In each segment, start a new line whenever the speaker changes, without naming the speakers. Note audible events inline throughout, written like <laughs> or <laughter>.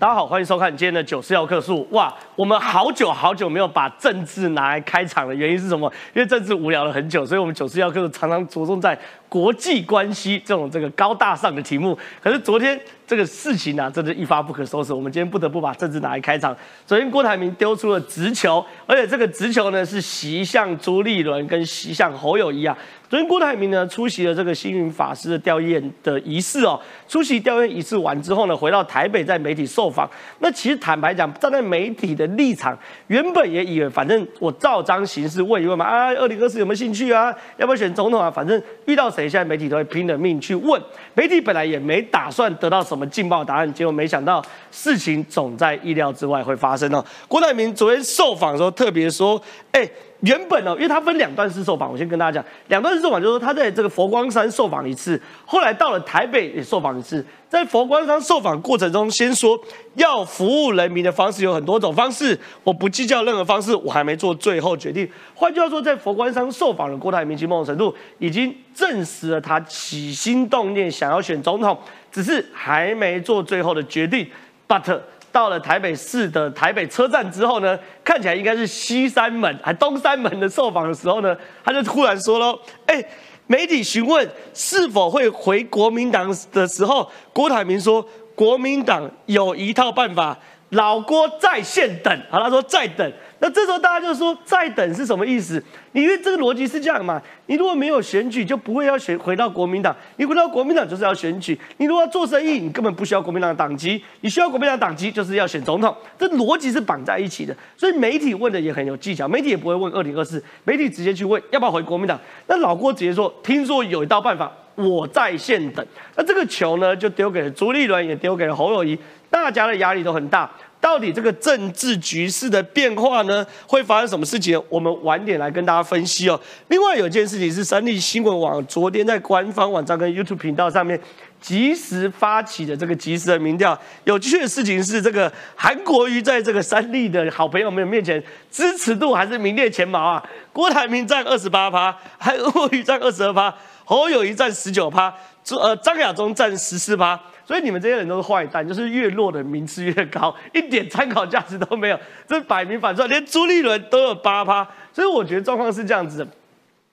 大家好，欢迎收看今天的九四要客数。哇，我们好久好久没有把政治拿来开场了，原因是什么？因为政治无聊了很久，所以我们九四要客数常常着重在国际关系这种这个高大上的题目。可是昨天这个事情呢，真的一发不可收拾。我们今天不得不把政治拿来开场。昨天郭台铭丢出了直球，而且这个直球呢是袭向朱立伦跟袭向侯友谊啊。昨天郭台铭呢出席了这个星云法师的吊唁的仪式哦。出席吊唁仪式完之后呢，回到台北在媒体受访。那其实坦白讲，站在媒体的立场，原本也以为反正我照章行事问一问嘛啊，二零二四有没有兴趣啊？要不要选总统啊？反正遇到谁，现在媒体都会拼了命去问。媒体本来也没打算得到什么劲爆答案，结果没想到事情总在意料之外会发生哦。郭台铭昨天受访的时候特别说，哎。原本哦，因为他分两段式受访，我先跟大家讲，两段式受访就是说他在这个佛光山受访一次，后来到了台北也受访一次。在佛光山受访过程中，先说要服务人民的方式有很多种方式，我不计较任何方式，我还没做最后决定。换句话说，在佛光山受访的郭台铭，其某种程度已经证实了他起心动念想要选总统，只是还没做最后的决定。But 到了台北市的台北车站之后呢，看起来应该是西三门还东三门的受访的时候呢，他就突然说喽：“哎，媒体询问是否会回国民党的时候，郭台铭说国民党有一套办法，老郭在线等。好，他说在等。”那这时候大家就说再等是什么意思？因为这个逻辑是这样嘛，你如果没有选举，就不会要选回到国民党。你回到国民党就是要选举。你如果要做生意，你根本不需要国民党的党籍，你需要国民党党籍就是要选总统。这逻辑是绑在一起的。所以媒体问的也很有技巧，媒体也不会问二零二四，媒体直接去问要不要回国民党。那老郭直接说，听说有一道办法，我在线等。那这个球呢，就丢给了朱立伦，也丢给了侯友谊，大家的压力都很大。到底这个政治局势的变化呢，会发生什么事情？我们晚点来跟大家分析哦。另外有一件事情是，三立新闻网昨天在官方网站跟 YouTube 频道上面及时发起的这个及时的民调。有趣的事情是，这个韩国瑜在这个三立的好朋友们面前支持度还是名列前茅啊。郭台铭占二十八趴，韩国瑜占二十二趴，侯友谊占十九趴，呃张亚中占十四趴。所以你们这些人都是坏蛋，就是越弱的名次越高，<laughs> 一点参考价值都没有，这摆明反串，连朱立伦都有八趴。所以我觉得状况是这样子的，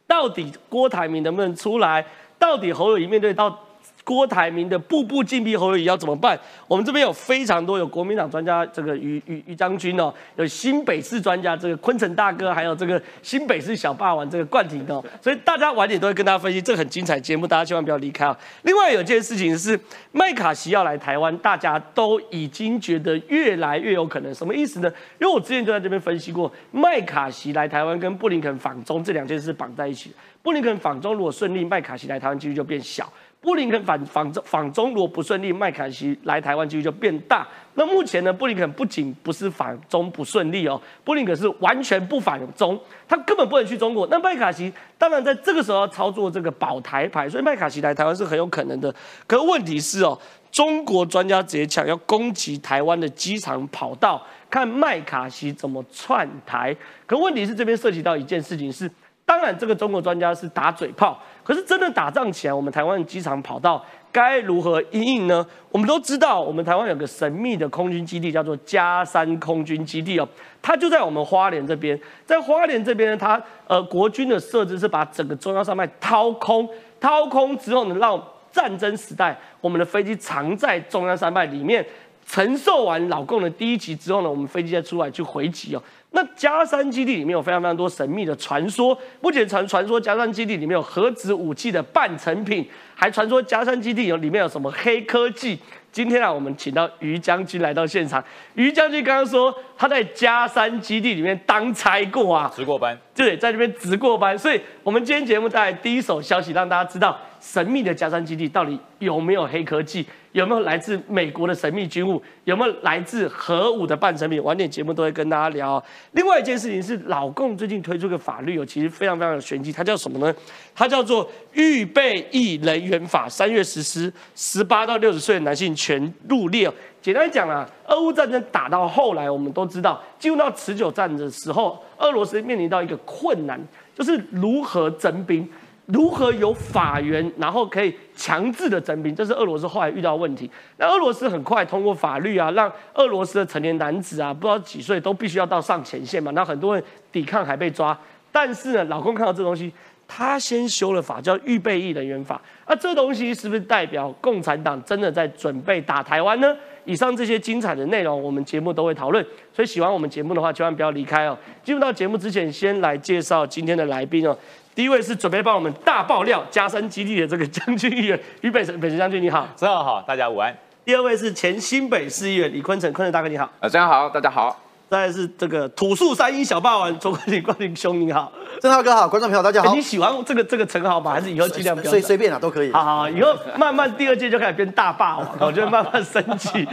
到底郭台铭能不能出来？到底侯友谊面对到？郭台铭的步步紧逼侯友宜要怎么办？我们这边有非常多有国民党专家，这个于于于将军哦，有新北市专家，这个昆城大哥，还有这个新北市小霸王这个冠廷哦，所以大家晚点都会跟大家分析，这很精彩节目，大家千万不要离开啊！另外有件事情是麦卡锡要来台湾，大家都已经觉得越来越有可能，什么意思呢？因为我之前就在这边分析过，麦卡锡来台湾跟布林肯访中这两件事绑在一起，布林肯访中如果顺利，麦卡锡来台湾几率就变小。布林肯反反中反中如果不顺利，麦卡锡来台湾几率就变大。那目前呢，布林肯不仅不是反中不顺利哦，布林肯是完全不反中，他根本不能去中国。那麦卡锡当然在这个时候要操作这个保台牌，所以麦卡锡来台湾是很有可能的。可问题是哦，中国专家直接抢要攻击台湾的机场跑道，看麦卡锡怎么窜台。可问题是这边涉及到一件事情是。当然，这个中国专家是打嘴炮。可是真的打仗起来，我们台湾机场跑道该如何应应呢？我们都知道，我们台湾有个神秘的空军基地，叫做嘉山空军基地哦。它就在我们花莲这边。在花莲这边呢，它呃国军的设置是把整个中央山脉掏空，掏空之后呢，让战争时代我们的飞机藏在中央山脉里面，承受完老共的第一击之后呢，我们飞机再出来去回击哦。那加山基地里面有非常非常多神秘的传说，不仅传传说加山基地里面有核子武器的半成品，还传说加山基地有里面有什么黑科技。今天啊，我们请到于将军来到现场。于将军刚刚说他在加山基地里面当差过啊，
值过班，
对，在这边值过班。所以，我们今天节目带来第一手消息，让大家知道神秘的加山基地到底有没有黑科技。有没有来自美国的神秘军务？有没有来自核武的半成品？晚点节目都会跟大家聊。另外一件事情是，老共最近推出个法律哦，其实非常非常有玄机。它叫什么呢？它叫做《预备役人员法》，三月实施，十八到六十岁的男性全入列。简单讲啊，俄乌战争打到后来，我们都知道，进入到持久战的时候，俄罗斯面临到一个困难，就是如何征兵。如何有法源，然后可以强制的征兵，这是俄罗斯后来遇到问题。那俄罗斯很快通过法律啊，让俄罗斯的成年男子啊，不知道几岁都必须要到上前线嘛。那很多人抵抗还被抓，但是呢，老公看到这东西，他先修了法，叫预备役人员法。那这东西是不是代表共产党真的在准备打台湾呢？以上这些精彩的内容，我们节目都会讨论。所以喜欢我们节目的话，千万不要离开哦。进入到节目之前，先来介绍今天的来宾哦。第一位是准备帮我们大爆料加深基地的这个将军议员于北辰，北辰将军你好，
真好，大家午安。
第二位是前新北市议员李坤城，坤城大哥你好，
呃，真好，大家好。
再来是这个土树三英小霸王周冠霖，冠霖兄你好，
正浩哥好，观众朋友大家好。
你喜欢这个这个称号吗？还是以后尽量不要？
随随便啊，都可以。
好好，以后慢慢第二届就开始变大霸王，<laughs> 我觉得慢慢升级。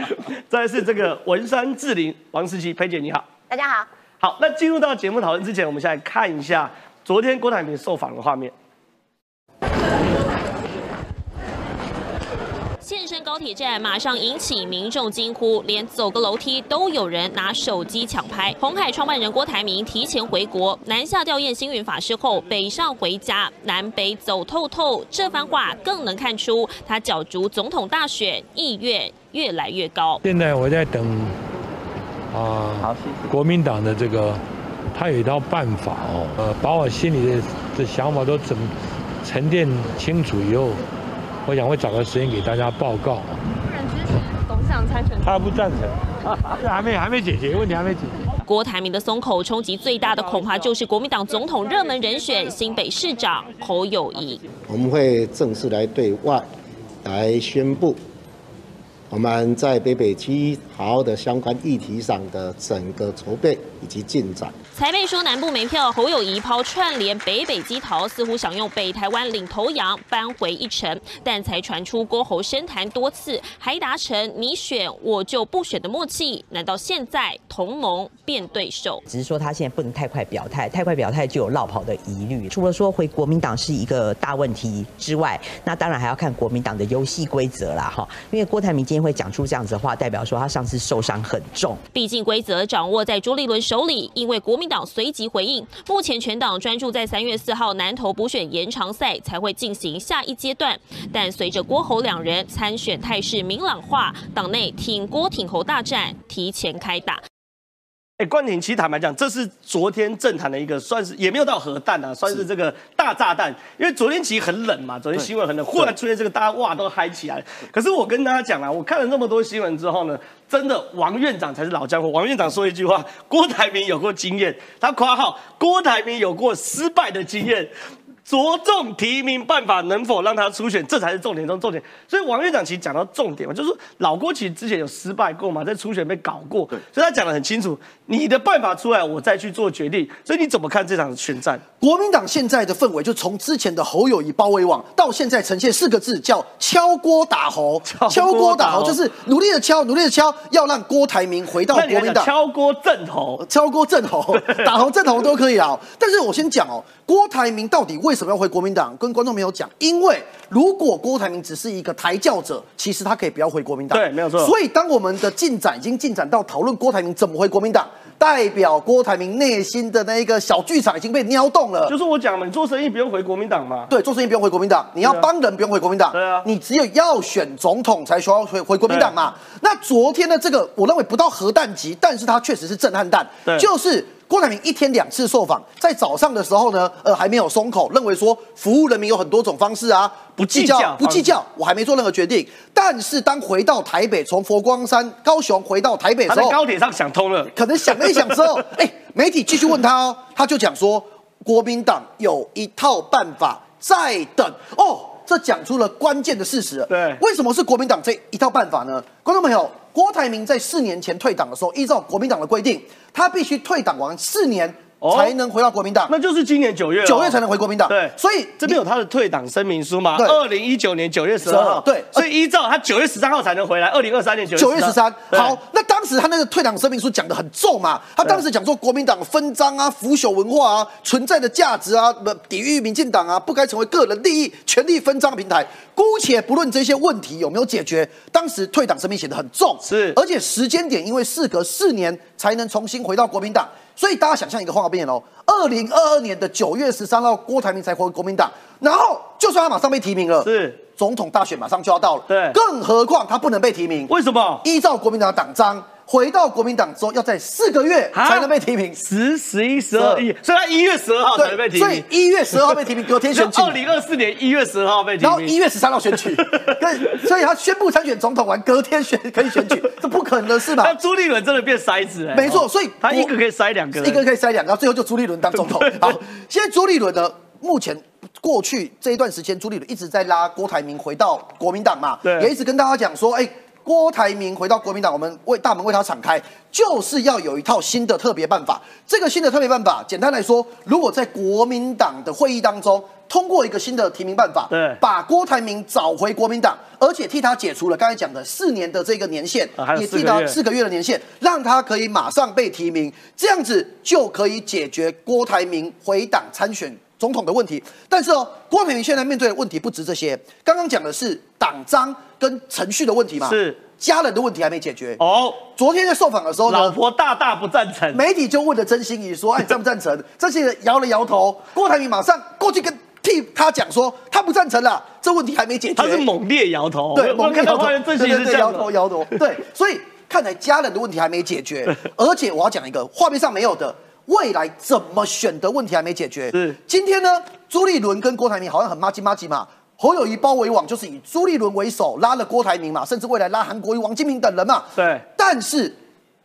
再来是这个文山志玲王思琪，佩姐你好，
大家好。
好，那进入到节目讨论之前，我们先来看一下昨天郭台铭受访的画面。
现身高铁站，马上引起民众惊呼，连走个楼梯都有人拿手机抢拍。红海创办人郭台铭提前回国，南下吊唁星云法师后，北上回家，南北走透透。这番话更能看出他角逐总统大选意愿越来越高。
现在我在等啊，国民党的这个，他有一套办法哦，呃，把我心里的的想法都整沉淀清楚以后。我想会找个时间给大家报告。
不然支持董事长参选，
他不赞成，<laughs> 还没还没解决问题，还没解决。
郭台铭的松口冲击最大的恐怕就是国民党总统热门人选新北市长侯友谊。
我们会正式来对外来宣布。我们在北北基好的相关议题上的整个筹备以及进展。
才被说南部没票，侯友谊抛串联北北基桃，似乎想用北台湾领头羊扳回一城，但才传出郭侯深谈多次，还达成你选我就不选的默契。难道现在同盟变对手？
只是说他现在不能太快表态，太快表态就有落跑的疑虑。除了说回国民党是一个大问题之外，那当然还要看国民党的游戏规则啦，哈。因为郭台铭今天。会讲出这样子的话，代表说他上次受伤很重。
毕竟规则掌握在朱立伦手里，因为国民党随即回应，目前全党专注在三月四号南投补选延长赛才会进行下一阶段。但随着郭侯两人参选态势明朗化，党内挺郭挺侯大战提前开打。
哎，关廷，其实坦白讲，这是昨天政坛的一个，算是也没有到核弹啊，算是这个大炸弹。因为昨天其实很冷嘛，昨天新闻很冷，忽然出现这个，大家哇都嗨起来。可是我跟大家讲啊，我看了那么多新闻之后呢，真的王院长才是老江湖。王院长说一句话：郭台铭有过经验，他夸号郭台铭有过失败的经验。着重提名办法能否让他初选，这才是重点中重点。所以王院长其实讲到重点嘛，就是说老郭其实之前有失败过嘛，在初选被搞过，所以他讲的很清楚，你的办法出来，我再去做决定。所以你怎么看这场选战？
国民党现在的氛围，就从之前的侯友谊包围网，到现在呈现四个字，叫敲锅打侯。敲锅打侯就是努力的敲，努力的敲，要让郭台铭回到国民党。
敲锅震侯，
敲锅震侯，<laughs> 打侯震侯都可以啊。但是我先讲哦，郭台铭到底为为什么要回国民党？跟观众朋友讲，因为如果郭台铭只是一个抬轿者，其实他可以不要回国民党。
对，没有错。
所以当我们的进展已经进展到讨论郭台铭怎么回国民党，代表郭台铭内心的那一个小剧场已经被撩动了。
就是我讲嘛，你做生意不用回国民党嘛。
对，做生意不用回国民党，你要帮人不用回国民党。
对啊，
你只有要选总统才需要回回国民党嘛。那昨天的这个，我认为不到核弹级，但是它确实是震撼弹。
对，
就是。郭台铭一天两次受访，在早上的时候呢，呃，还没有松口，认为说服务人民有很多种方式啊，
不计较，
不计较，我还没做任何决定。但是当回到台北，从佛光山、高雄回到台北的时候，
在高铁上想通了，
可能想了一想之后，<laughs> 哎，媒体继续问他哦，他就讲说，国民党有一套办法在等。哦，这讲出了关键的事实。
对，
为什么是国民党这一套办法呢？观众朋友，郭台铭在四年前退党的时候，依照国民党的规定。他必须退党完四年。才能回到国民党，
那就是今年九月，
九月才能回国民党。
对，
所以
这边有他的退党声明书吗？二零一九年九月十二号。
对，
所以依照他九月十三号才能回来。二零二三年
九月十三。好，那当时他那个退党声明书讲的很重嘛，他当时讲说国民党分赃啊、腐朽文化啊、存在的价值啊、抵御民进党啊，不该成为个人利益、权力分赃平台。姑且不论这些问题有没有解决，当时退党声明写的很重，
是，
而且时间点因为事隔四年才能重新回到国民党。所以大家想象一个画面哦，二零二二年的九月十三号，郭台铭才回国民党，然后就算他马上被提名了，
是。
总统大选马上就要到了，
对。
更何况他不能被提名，
为什么？
依照国民党的党章，回到国民党之后要在四个月
啊
才能被提名，
十、十一、十二、一，所以他一月十二号才能被提名。
所以。一月十二号被提名，隔天选举，
二零二四年一月十二号被提名。
然后一，月十三号选举，<laughs> 跟所以他宣布参选总统完，隔天选 <laughs> 可以选举，这不可能的事吧？
那？朱立伦真的变筛子哎，
没错所以
他一个可以筛两个，
一个可以筛两个，最后就朱立伦当总统。<laughs> 好，现在朱立伦呢，目前过去这一段时间，朱立伦一直在拉郭台铭回到国民党嘛，也一直跟大家讲说，哎。郭台铭回到国民党，我们为大门为他敞开，就是要有一套新的特别办法。这个新的特别办法，简单来说，如果在国民党的会议当中通过一个新的提名办法，
对
把郭台铭找回国民党，而且替他解除了刚才讲的四年的这个年限，
啊
也
四个月
替他四个月的年限，让他可以马上被提名，这样子就可以解决郭台铭回党参选总统的问题。但是哦，郭台铭现在面对的问题不止这些，刚刚讲的是党章跟程序的问题嘛，
是。
家人的问题还没解决。
哦，
昨天在受访的时候
老
呢，
婆大大不赞成，
媒体就问了曾心怡说：“哎，你 <laughs> 赞不赞成？”这些人摇了摇头，郭台铭马上过去跟替他讲说，他不赞成了，这问题还没解决。
他是猛烈摇头，
对，
我我看到花园正
对对对，
形是
摇头，摇头。对，所以看来家人的问题还没解决，<laughs> 而且我要讲一个画面上没有的，未来怎么选的问题还没解决。
是
今天呢，朱立伦跟郭台铭好像很妈鸡妈鸡嘛。侯友谊包围网就是以朱立伦为首拉了郭台铭嘛，甚至未来拉韩国瑜、王金平等人嘛。
对
但是，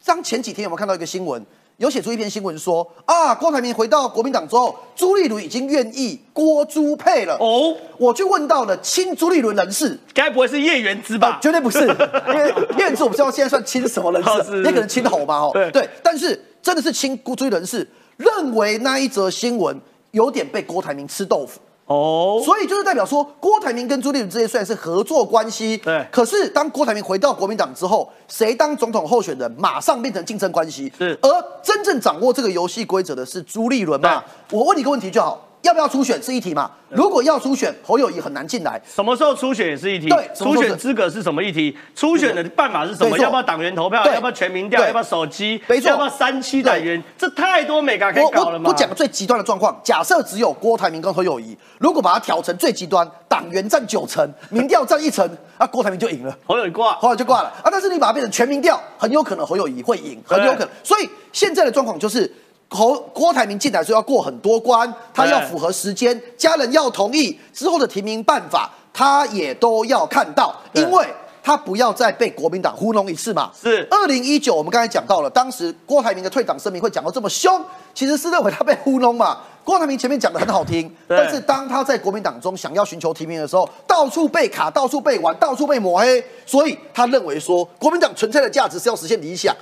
当前几天有没有看到一个新闻？有写出一篇新闻说啊，郭台铭回到国民党之后，朱立伦已经愿意郭朱配了。
哦，
我去问到了亲朱立伦人士，
该不会是叶元之
啊
吧？
绝对不是，因为燕子我不知道现在算亲什么人士，也可能亲侯吧，哦，
对
对，但是真的是亲孤追人士，认为那一则新闻有点被郭台铭吃豆腐。
哦，
所以就是代表说，郭台铭跟朱立伦之间虽然是合作关系，
对
可是当郭台铭回到国民党之后，谁当总统候选人，马上变成竞争关系。
是
而真正掌握这个游戏规则的是朱立伦嘛？我问你一个问题就好，要不要初选是一题嘛？如果要初选，侯友谊很难进来。
什么时候初选也是一题，
对
初选资格是什么议题？初选的办法是什么？要不要党员投票？要不要全民调？要不要手机？
没错
要不要三期党员？这太多美感可以
我
搞了嘛？
我我讲个最极端的状况，假设只有郭台铭跟侯友谊，如果把它调成最极端，党员占九成，民调占一成，<laughs> 啊，郭台铭就赢了。
侯友宜挂，
后来就挂了啊！但是你把它变成全民调，很有可能侯友谊会赢，很有可能。所以现在的状况就是，侯郭台铭进来说要过很多关，他要符合时间，家人要同意之后的提名办法，他也都要看到，因为。他不要再被国民党糊弄一次嘛？
是
二零一九，我们刚才讲到了，当时郭台铭的退党声明会讲到这么凶，其实是认为他被糊弄嘛。郭台铭前面讲的很好听，但是当他在国民党中想要寻求提名的时候，到处被卡，到处被玩，到处被抹黑，所以他认为说，国民党存在的价值是要实现理想，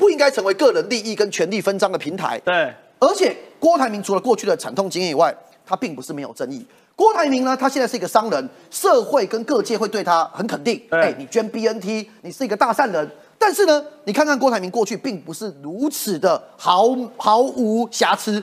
不应该成为个人利益跟权力分赃的平台。
对，
而且郭台铭除了过去的惨痛经验以外，他并不是没有争议。郭台铭呢，他现在是一个商人，社会跟各界会对他很肯定。
对
哎，你捐 BNT，你是一个大善人。但是呢，你看看郭台铭过去并不是如此的毫毫无瑕疵。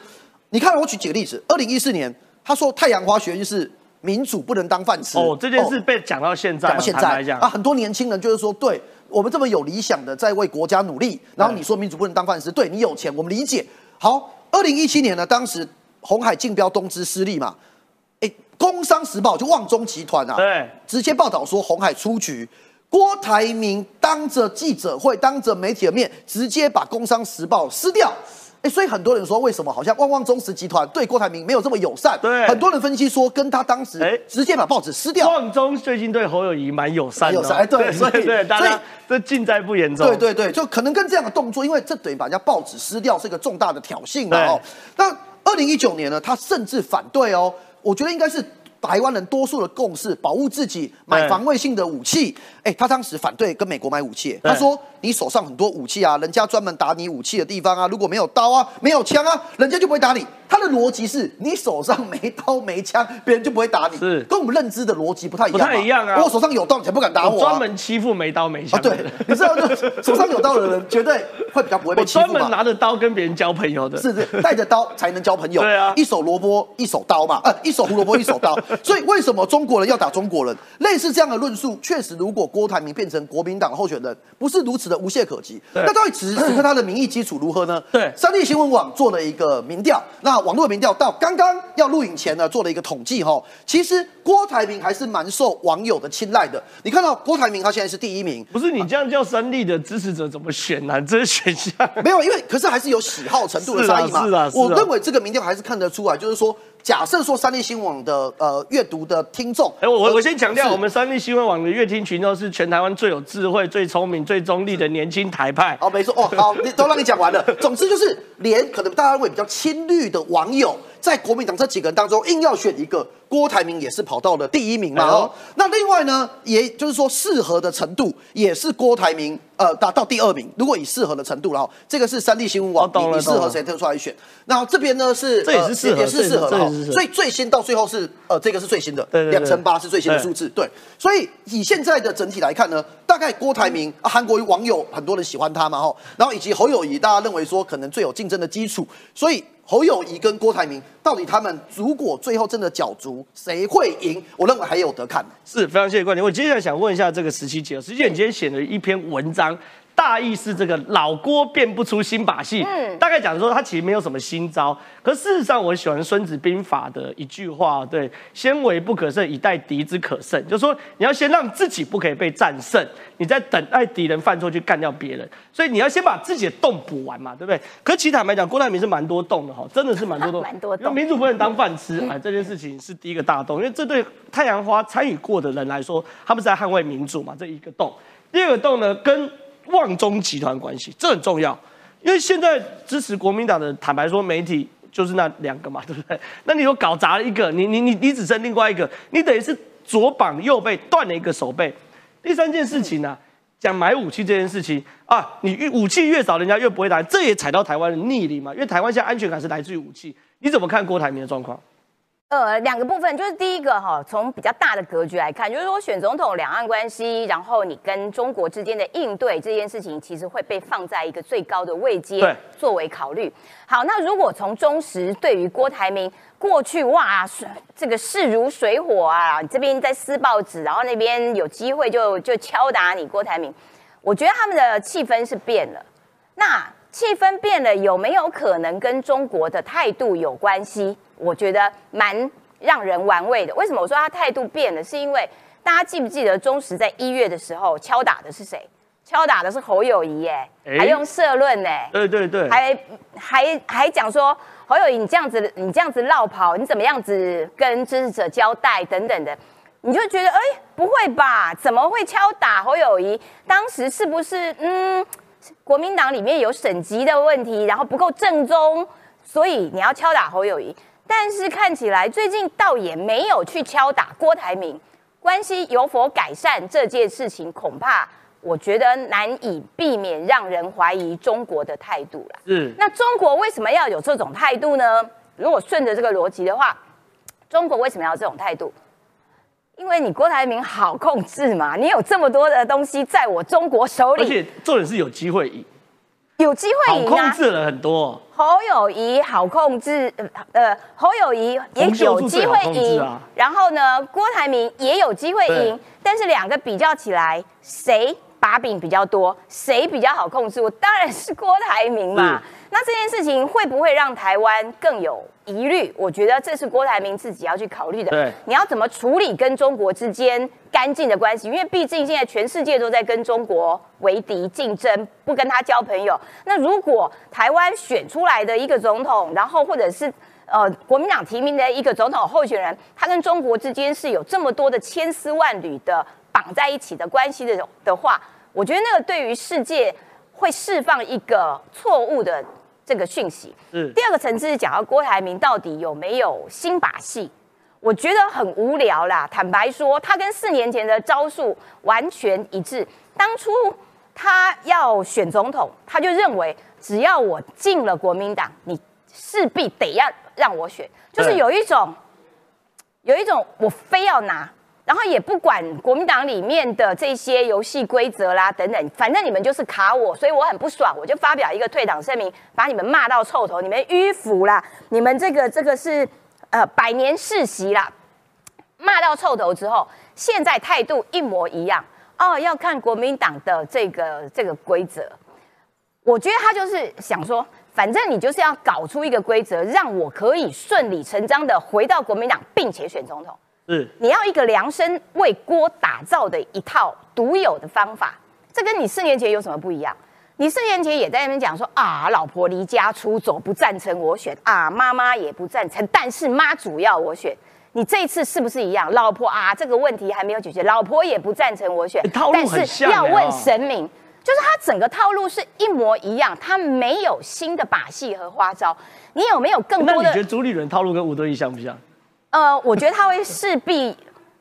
你看，我举几个例子。二零一四年，他说太阳花学运是民主不能当饭吃。
哦，这件事被讲到现在，
讲到现在啊，很多年轻人就是说，对我们这么有理想的在为国家努力，然后你说民主不能当饭吃，对你有钱，我们理解。好，二零一七年呢，当时红海竞标东芝失利嘛，哎，《工商时报》就旺中集团啊，
对，
直接报道说红海出局。郭台铭当着记者会、当着媒体的面，直接把《工商时报》撕掉。哎，所以很多人说，为什么好像旺旺中实集团对郭台铭没有这么友善？
对
很多人分析说，跟他当时
哎
直接把报纸撕掉，
旺中最近对侯友谊蛮友善的哦，
友善哎对所以
对对，大
所以
家这尽在不言中。
对对对，就可能跟这样的动作，因为这等于把人家报纸撕掉，是一个重大的挑衅嘛哦。那二零一九年呢，他甚至反对哦，我觉得应该是。台湾人多数的共识，保护自己，买防卫性的武器。哎，他当时反对跟美国买武器，他说：“你手上很多武器啊，人家专门打你武器的地方啊，如果没有刀啊，没有枪啊，人家就不会打你。他的逻辑是你手上没刀没枪，别人就不会打你，
是
跟我们认知的逻辑不太一样。
不太一样啊
我手上有刀，你才不敢打我啊。
专门欺负没刀没
啊，
枪的
对。，你知道，就 <laughs> 手上有刀的人绝对会比较不会被欺负嘛。
专门拿着刀跟别人交朋友的。
是是，带着刀才能交朋友。
对啊
一手萝卜一手刀嘛，呃，一手胡萝卜一手刀。<laughs> 所以为什么中国人要打中国人？类似这样的论述，确实，如果郭台铭变成国民党候选人，不是如此的无懈可击。
对
那到底此时此刻他的民意基础如何呢？
对
三立新闻网做了一个民调，那网络民调到刚刚要录影前呢，做了一个统计哈。其实郭台铭还是蛮受网友的青睐的。你看到郭台铭他现在是第一名，
不是你这样叫三立的支持者怎么选呢、这是选项。
没有，因为可是还是有喜好程度的差异嘛。
是啊是啊是啊
我认为这个民调还是看得出来，就是说，假设说三立新闻网的呃阅读的听众，
哎、我我我先强调，我们三立新闻网的阅听群众是全台湾最有智慧、最聪明、最中立的年轻台派。
哦，没错，哦，好，你都让你讲完了。总之就是，连可能大家认为比较亲绿的网友，在国民党这几个人当中，硬要选一个，郭台铭也是跑到了第一名嘛。哦，那另外呢，也就是说适合的程度，也是郭台铭呃达到第二名。如果以适合的程度，然后这个是三立新闻网，
哦
你你适合谁特出来选？然后这边呢是
这也是适合
呃也是适合的哦
这也是适合
所以最新到最后是呃这个是最新的，两成八是最新的数字。对，所以以现在的整体来看呢，大概郭台铭啊，韩国网友很多人喜欢他嘛，哈，然后以及侯友谊，大家认为说可能最有竞争的基础，所以侯友谊跟郭台铭到底他们如果最后真的角逐，谁会赢？我认为还有得看。
是非常谢谢观点。我接下来想问一下这个十七姐，十七姐你今天写了一篇文章，大意是这个老郭变不出新把戏，嗯，大概讲说他其实没有什么新招，可事实上我喜欢《孙子兵法》的一句话，对，先为不可胜，以待敌之可胜，就是说你要先让自己不可以被战胜，你在等待敌人犯错去干掉别人，所以你要先把自己的洞补完嘛，对不对？<laughs> 可其实坦白讲，郭台铭是蛮多洞的哈，真的是蛮多洞，
蛮多洞
因为民主不能当饭吃，哎，这件事情是第一个大洞，因为这对太阳花参与过的人来说，他们是在捍卫民主嘛，这一个洞。第二个洞呢，跟旺中集团关系，这很重要，因为现在支持国民党的，坦白说，媒体就是那两个嘛，<laughs> 对不对？那你又搞砸了一个，你你你你只剩另外一个，你等于是左膀右背断了一个手背。第三件事情呢、讲买武器这件事情啊，你武器越少，人家越不会打，这也踩到台湾的逆鳞嘛，因为台湾现在安全感是来自于武器。你怎么看郭台铭的状况？
呃，两个部分，就是第一个哈，从比较大的格局来看，就是说选总统两岸关系，然后你跟中国之间的应对这件事情，其实会被放在一个最高的位阶作为考虑。好，那如果从中时对于郭台铭过去哇，水这个势如水火啊，这边在撕报纸，然后那边有机会就就敲打你郭台铭，我觉得他们的气氛是变了。那气氛变了，有没有可能跟中国的态度有关系？我觉得蛮让人玩味的。为什么我说他态度变了？是因为大家记不记得中时在一月的时候敲打的是谁？敲打的是侯友谊，耶，
哎
还用社论呢，
对对对，
还还还讲说侯友谊你这样子你这样子绕跑，你怎么样子跟支持者交代等等的，你就觉得哎不会吧？怎么会敲打侯友谊？当时是不是嗯国民党里面有省级的问题，然后不够正宗，所以你要敲打侯友谊？但是看起来最近倒也没有去敲打郭台铭，关系有否改善这件事情，恐怕我觉得难以避免让人怀疑中国的态度了。
嗯
那中国为什么要有这种态度呢？如果顺着这个逻辑的话，中国为什么要这种态度？因为你郭台铭好控制嘛，你有这么多的东西在我中国手里，
而且重点是有机会赢，
有机会
好
赢啊。
控制了很多。
侯友谊好控制，呃呃，侯友谊也有机会赢，
啊
然后呢，郭台铭也有机会赢，但是两个比较起来，谁把柄比较多，谁比较好控制？我当然是郭台铭嘛。那这件事情会不会让台湾更有疑虑？我觉得这是郭台铭自己要去考虑的。
对
你要怎么处理跟中国之间干净的关系？因为毕竟现在全世界都在跟中国为敌竞争，不跟他交朋友。那如果台湾选出来的一个总统，然后或者是呃国民党提名的一个总统候选人，他跟中国之间是有这么多的千丝万缕的绑在一起的关系的的话，我觉得那个对于世界会释放一个错误的这个讯息。
嗯
第二个层次是讲到郭台铭到底有没有新把戏，我觉得很无聊啦。坦白说，他跟四年前的招数完全一致。当初他要选总统，他就认为只要我进了国民党，你势必得要让我选，就是有一种有一种我非要拿，然后也不管国民党里面的这些游戏规则啦等等，反正你们就是卡我，所以我很不爽，我就发表一个退党声明，把你们骂到臭头，你们迂腐啦，你们这个这个是呃百年世袭啦，骂到臭头之后，现在态度一模一样哦，要看国民党的这个这个规则。我觉得他就是想说，反正你就是要搞出一个规则，让我可以顺理成章的回到国民党，并且选总统。
是
你要一个量身为锅打造的一套独有的方法，这跟你四年前有什么不一样？你四年前也在那边讲说啊，老婆离家出走，不赞成我选啊，妈妈也不赞成，但是妈主要我选。你这一次是不是一样？老婆啊，这个问题还没有解决，老婆也不赞成我选
欸，套路
但是要问神明。就是他整个套路是一模一样，他没有新的把戏和花招。你有没有更多的
那你觉得朱立伦套路跟吴敦义像不像？
呃，我觉得他会势必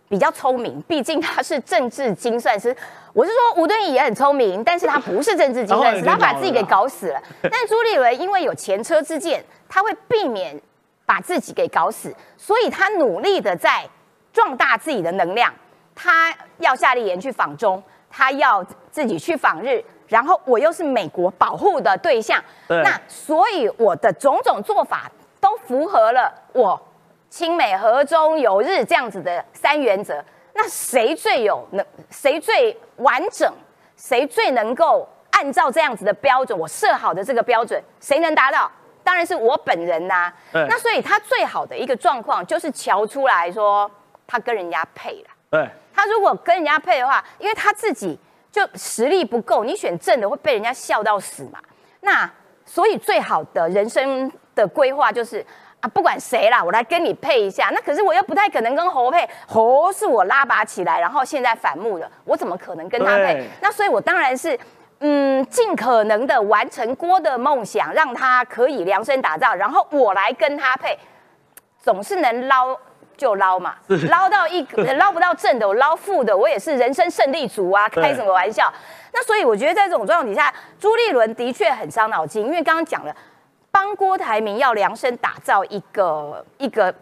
比较聪明，毕竟他是政治精算师。我是说，吴敦义也很聪明，但是他不是政治精算师，
他
把自己给搞死了。<laughs> 但朱立伦因为有前车之鉴，他会避免把自己给搞死，所以他努力的在壮大自己的能量。他要夏立言去访中，他要自己去访日，然后我又是美国保护的对象，
对
那所以我的种种做法都符合了我亲美和中有日这样子的三原则。那谁最有能？谁最完整？谁最能够按照这样子的标准，我设好的这个标准，谁能达到？当然是我本人呐、
对
那所以他最好的一个状况就是瞧出来说他跟人家配了。
对，
他如果跟人家配的话，因为他自己就实力不够，你选正的会被人家笑到死嘛。那所以最好的人生的规划就是啊，不管谁啦，我来跟你配一下。那可是我又不太可能跟侯配，侯是我拉拔起来，然后现在反目的，我怎么可能跟他配？那所以我当然是。嗯，尽可能的完成郭的梦想，让他可以量身打造，然后我来跟他配，总是能捞就捞嘛，捞到一个捞不到正的，我捞负的，我也是人生胜利组啊，开什么玩笑？那所以我觉得在这种状况底下，朱立伦的确很伤脑筋，因为刚刚讲了，帮郭台铭要量身打造一个一个。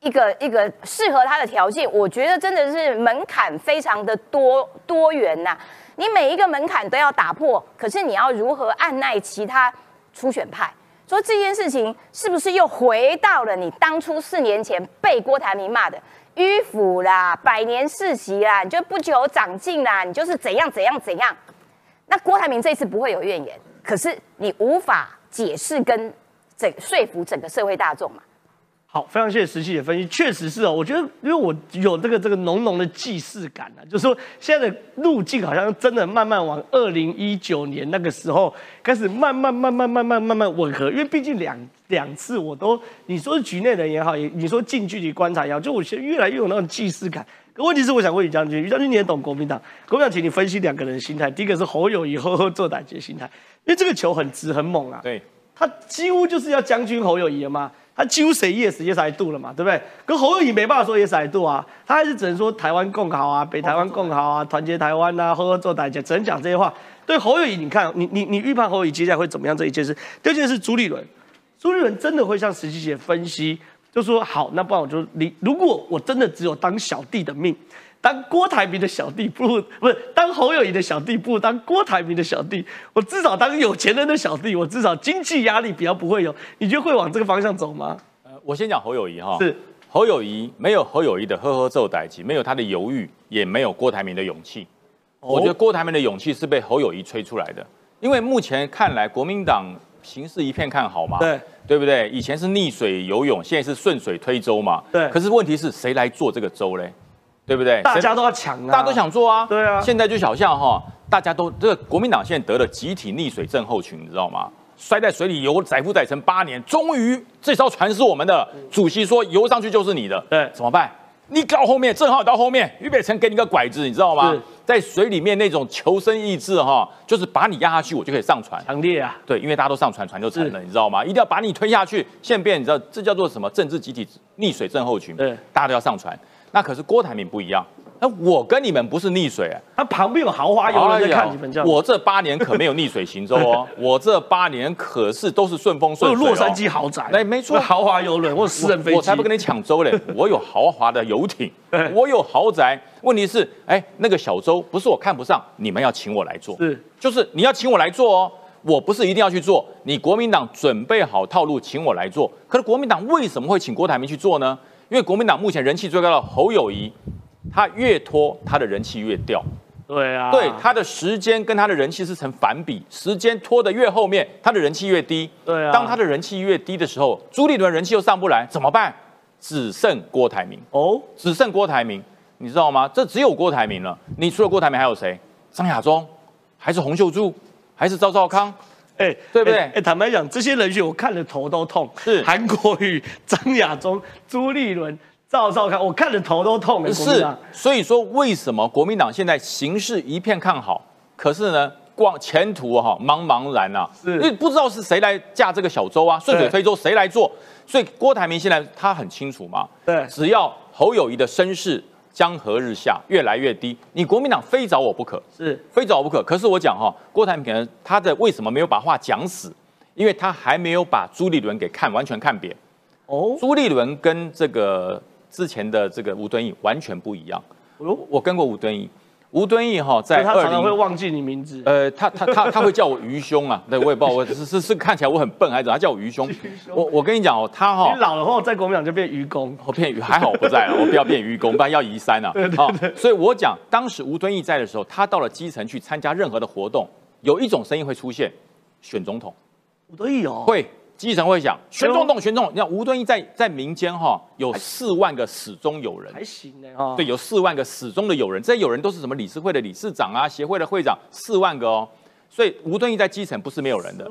一个一个适合他的条件，我觉得真的是门槛非常的多多元呐、你每一个门槛都要打破，可是你要如何按耐其他初选派？说这件事情是不是又回到了你当初四年前被郭台铭骂的迂腐啦、百年世袭啦，你就不求长进啦，你就是怎样怎样怎样？那郭台铭这次不会有怨言，可是你无法解释跟整说服整个社会大众嘛？
好，非常谢谢石溪姐分析，确实是哦。我觉得，因为我有这个这个浓浓的既视感啊，就是说现在的路径好像真的慢慢往二零一九年那个时候开始慢慢慢慢慢慢慢慢吻合，因为毕竟两两次我都你说是局内人也好，你说近距离观察也好，就我现在越来越有那种既视感。可问题是，我想问于将军，于将军你也懂国民党，国民党，请你分析两个人的心态。第一个是侯友谊呵呵做歹节心态，因为这个球很直很猛啊。
对，
他几乎就是要将军侯友谊了嘛，他几乎谁 yes yes I do 了嘛，对不对？可侯友谊没办法说 yes I do 啊，他还是只能说台湾共好啊，北台湾共好啊，团结台湾啊，呵呵做大家，只能讲这些话。对侯友谊，你看你你你预判侯友谊接下来会怎么样这一件事？第二件事朱立伦，朱立伦真的会像石琪姐分析，就说好，那不然我就离，如果我真的只有当小弟的命。当郭台铭的小弟不如不是当侯友谊的小弟，不如当郭台铭的小弟。我至少当有钱人的小弟，我至少经济压力比较不会有。你觉得会往这个方向走吗？
呃，我先讲侯友谊哈，
是
侯友谊没有侯友谊的呵呵奏歹机，没有他的犹豫，也没有郭台铭的勇气。我觉得郭台铭的勇气是被侯友谊吹出来的，因为目前看来国民党形势一片看好嘛，
对
对不对？以前是逆水游泳，现在是顺水推舟嘛，
对
可是问题是谁来做这个舟嘞？对不对？
大家都要抢啊，
大家都想做啊，
对啊
现在就小象哈，大家都这个国民党现在得了集体溺水症候群，你知道吗？摔在水里游载浮载沉八年，终于这艘船是我们的。主席说游上去就是你的，
对
怎么办？你到后面，正好到后面，俞北辰给你个拐子，你知道吗？在水里面那种求生意志哈，就是把你压下去，我就可以上船。
强烈啊，
对，因为大家都上船，船就沉了，你知道吗？一定要把你推下去。现在变，你知道这叫做什么？政治集体溺水症候群。
对
大家都要上船。那可是郭台铭不一样，那我跟你们不是溺水啊。
他旁边有豪华游轮在看你们这样。
我这八年可没有逆水行舟哦，<laughs> 我这八年可是都是顺风顺水。
洛杉矶豪宅，
哎，没错，
豪华游轮或私人飞机，
我才不跟你抢舟嘞！<laughs> 我有豪华的游艇，我有豪宅。问题是，哎，那个小舟不是我看不上，你们要请我来做，
是，
就是你要请我来做哦。我不是一定要去做，你国民党准备好套路，请我来做。可是国民党为什么会请郭台铭去做呢？因为国民党目前人气最高的侯友谊，他越拖，他的人气越掉。
对啊，
对，他的时间跟他的人气是成反比，时间拖得越后面，他的人气越低。
对啊，
当他的人气越低的时候，朱立伦人气又上不来，怎么办？只剩郭台铭哦，只剩郭台铭，你知道吗？这只有郭台铭了。你除了郭台铭还有谁？张亚中，还是洪秀柱？还是赵少康，哎，对不对？
哎，坦白讲，这些人选我看了头都痛。
是
韩国瑜、张亚中、朱立伦、赵少康，我看了头都痛。
是，所以说为什么国民党现在形势一片看好，可是呢，光前途哈茫茫然呐，因为不知道是谁来驾这个小舟啊，顺水推舟谁来做？所以郭台铭现在他很清楚嘛，
对，
只要侯友谊的身世。江河日下，越来越低。你国民党非找我不可，
是
非找我不可。可是我讲哈，郭台铭可能他的为什么没有把话讲死？因为他还没有把朱立伦给看完全看扁。哦，朱立伦跟这个之前的这个吴敦义完全不一样。我我跟过吴敦义。吴敦义哈，在
他常常会忘记你名字。
呃，他他他他会叫我愚兄啊，<laughs> 对我也不知道，我是是是看起来我很笨还是怎他叫我愚兄。我我跟你讲哦，他哈，
你老了后在国民党就变愚公，
我变愚还好我不在了，<laughs> 我不要变愚公，不然要移山啊。
对对对。
所以我讲，当时吴敦义在的时候，他到了基层去参加任何的活动，有一种声音会出现，选总统。
吴敦义哦，
会。基层会想选总统，选总统。你看吴敦义在在民间哈有四万个始终友人，
还行呢哈。
对，有四万个始终的友人，这些友人都是什么理事会的理事长啊，协会的会长，四万个哦。所以吴敦义在基层不是没有人的，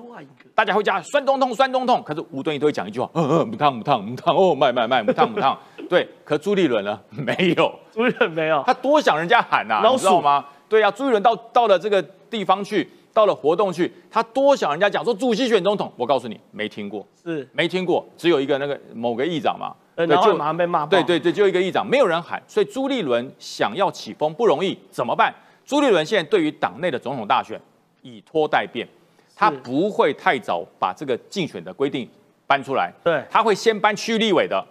大家会讲酸总统，酸总统。可是吴敦义都会讲一句话，嗯嗯，不烫不烫不烫哦，卖卖卖不烫不烫。<laughs> 对，可朱立伦呢没有，
朱立伦没有，
他多想人家喊呐，你知道吗？对啊，朱立伦到到了这个地方去。到了活动去，他多想人家讲说主席选总统，我告诉你没听过，
是
没听过，只有一个那个某个议长嘛，
然后马上被骂。
对对对，就一个议长，没有人喊，所以朱立伦想要起风不容易，怎么办？朱立伦现在对于党内的总统大选以拖待变，他不会太早把这个竞选的规定搬出来，
对，
他会先搬区域立委的，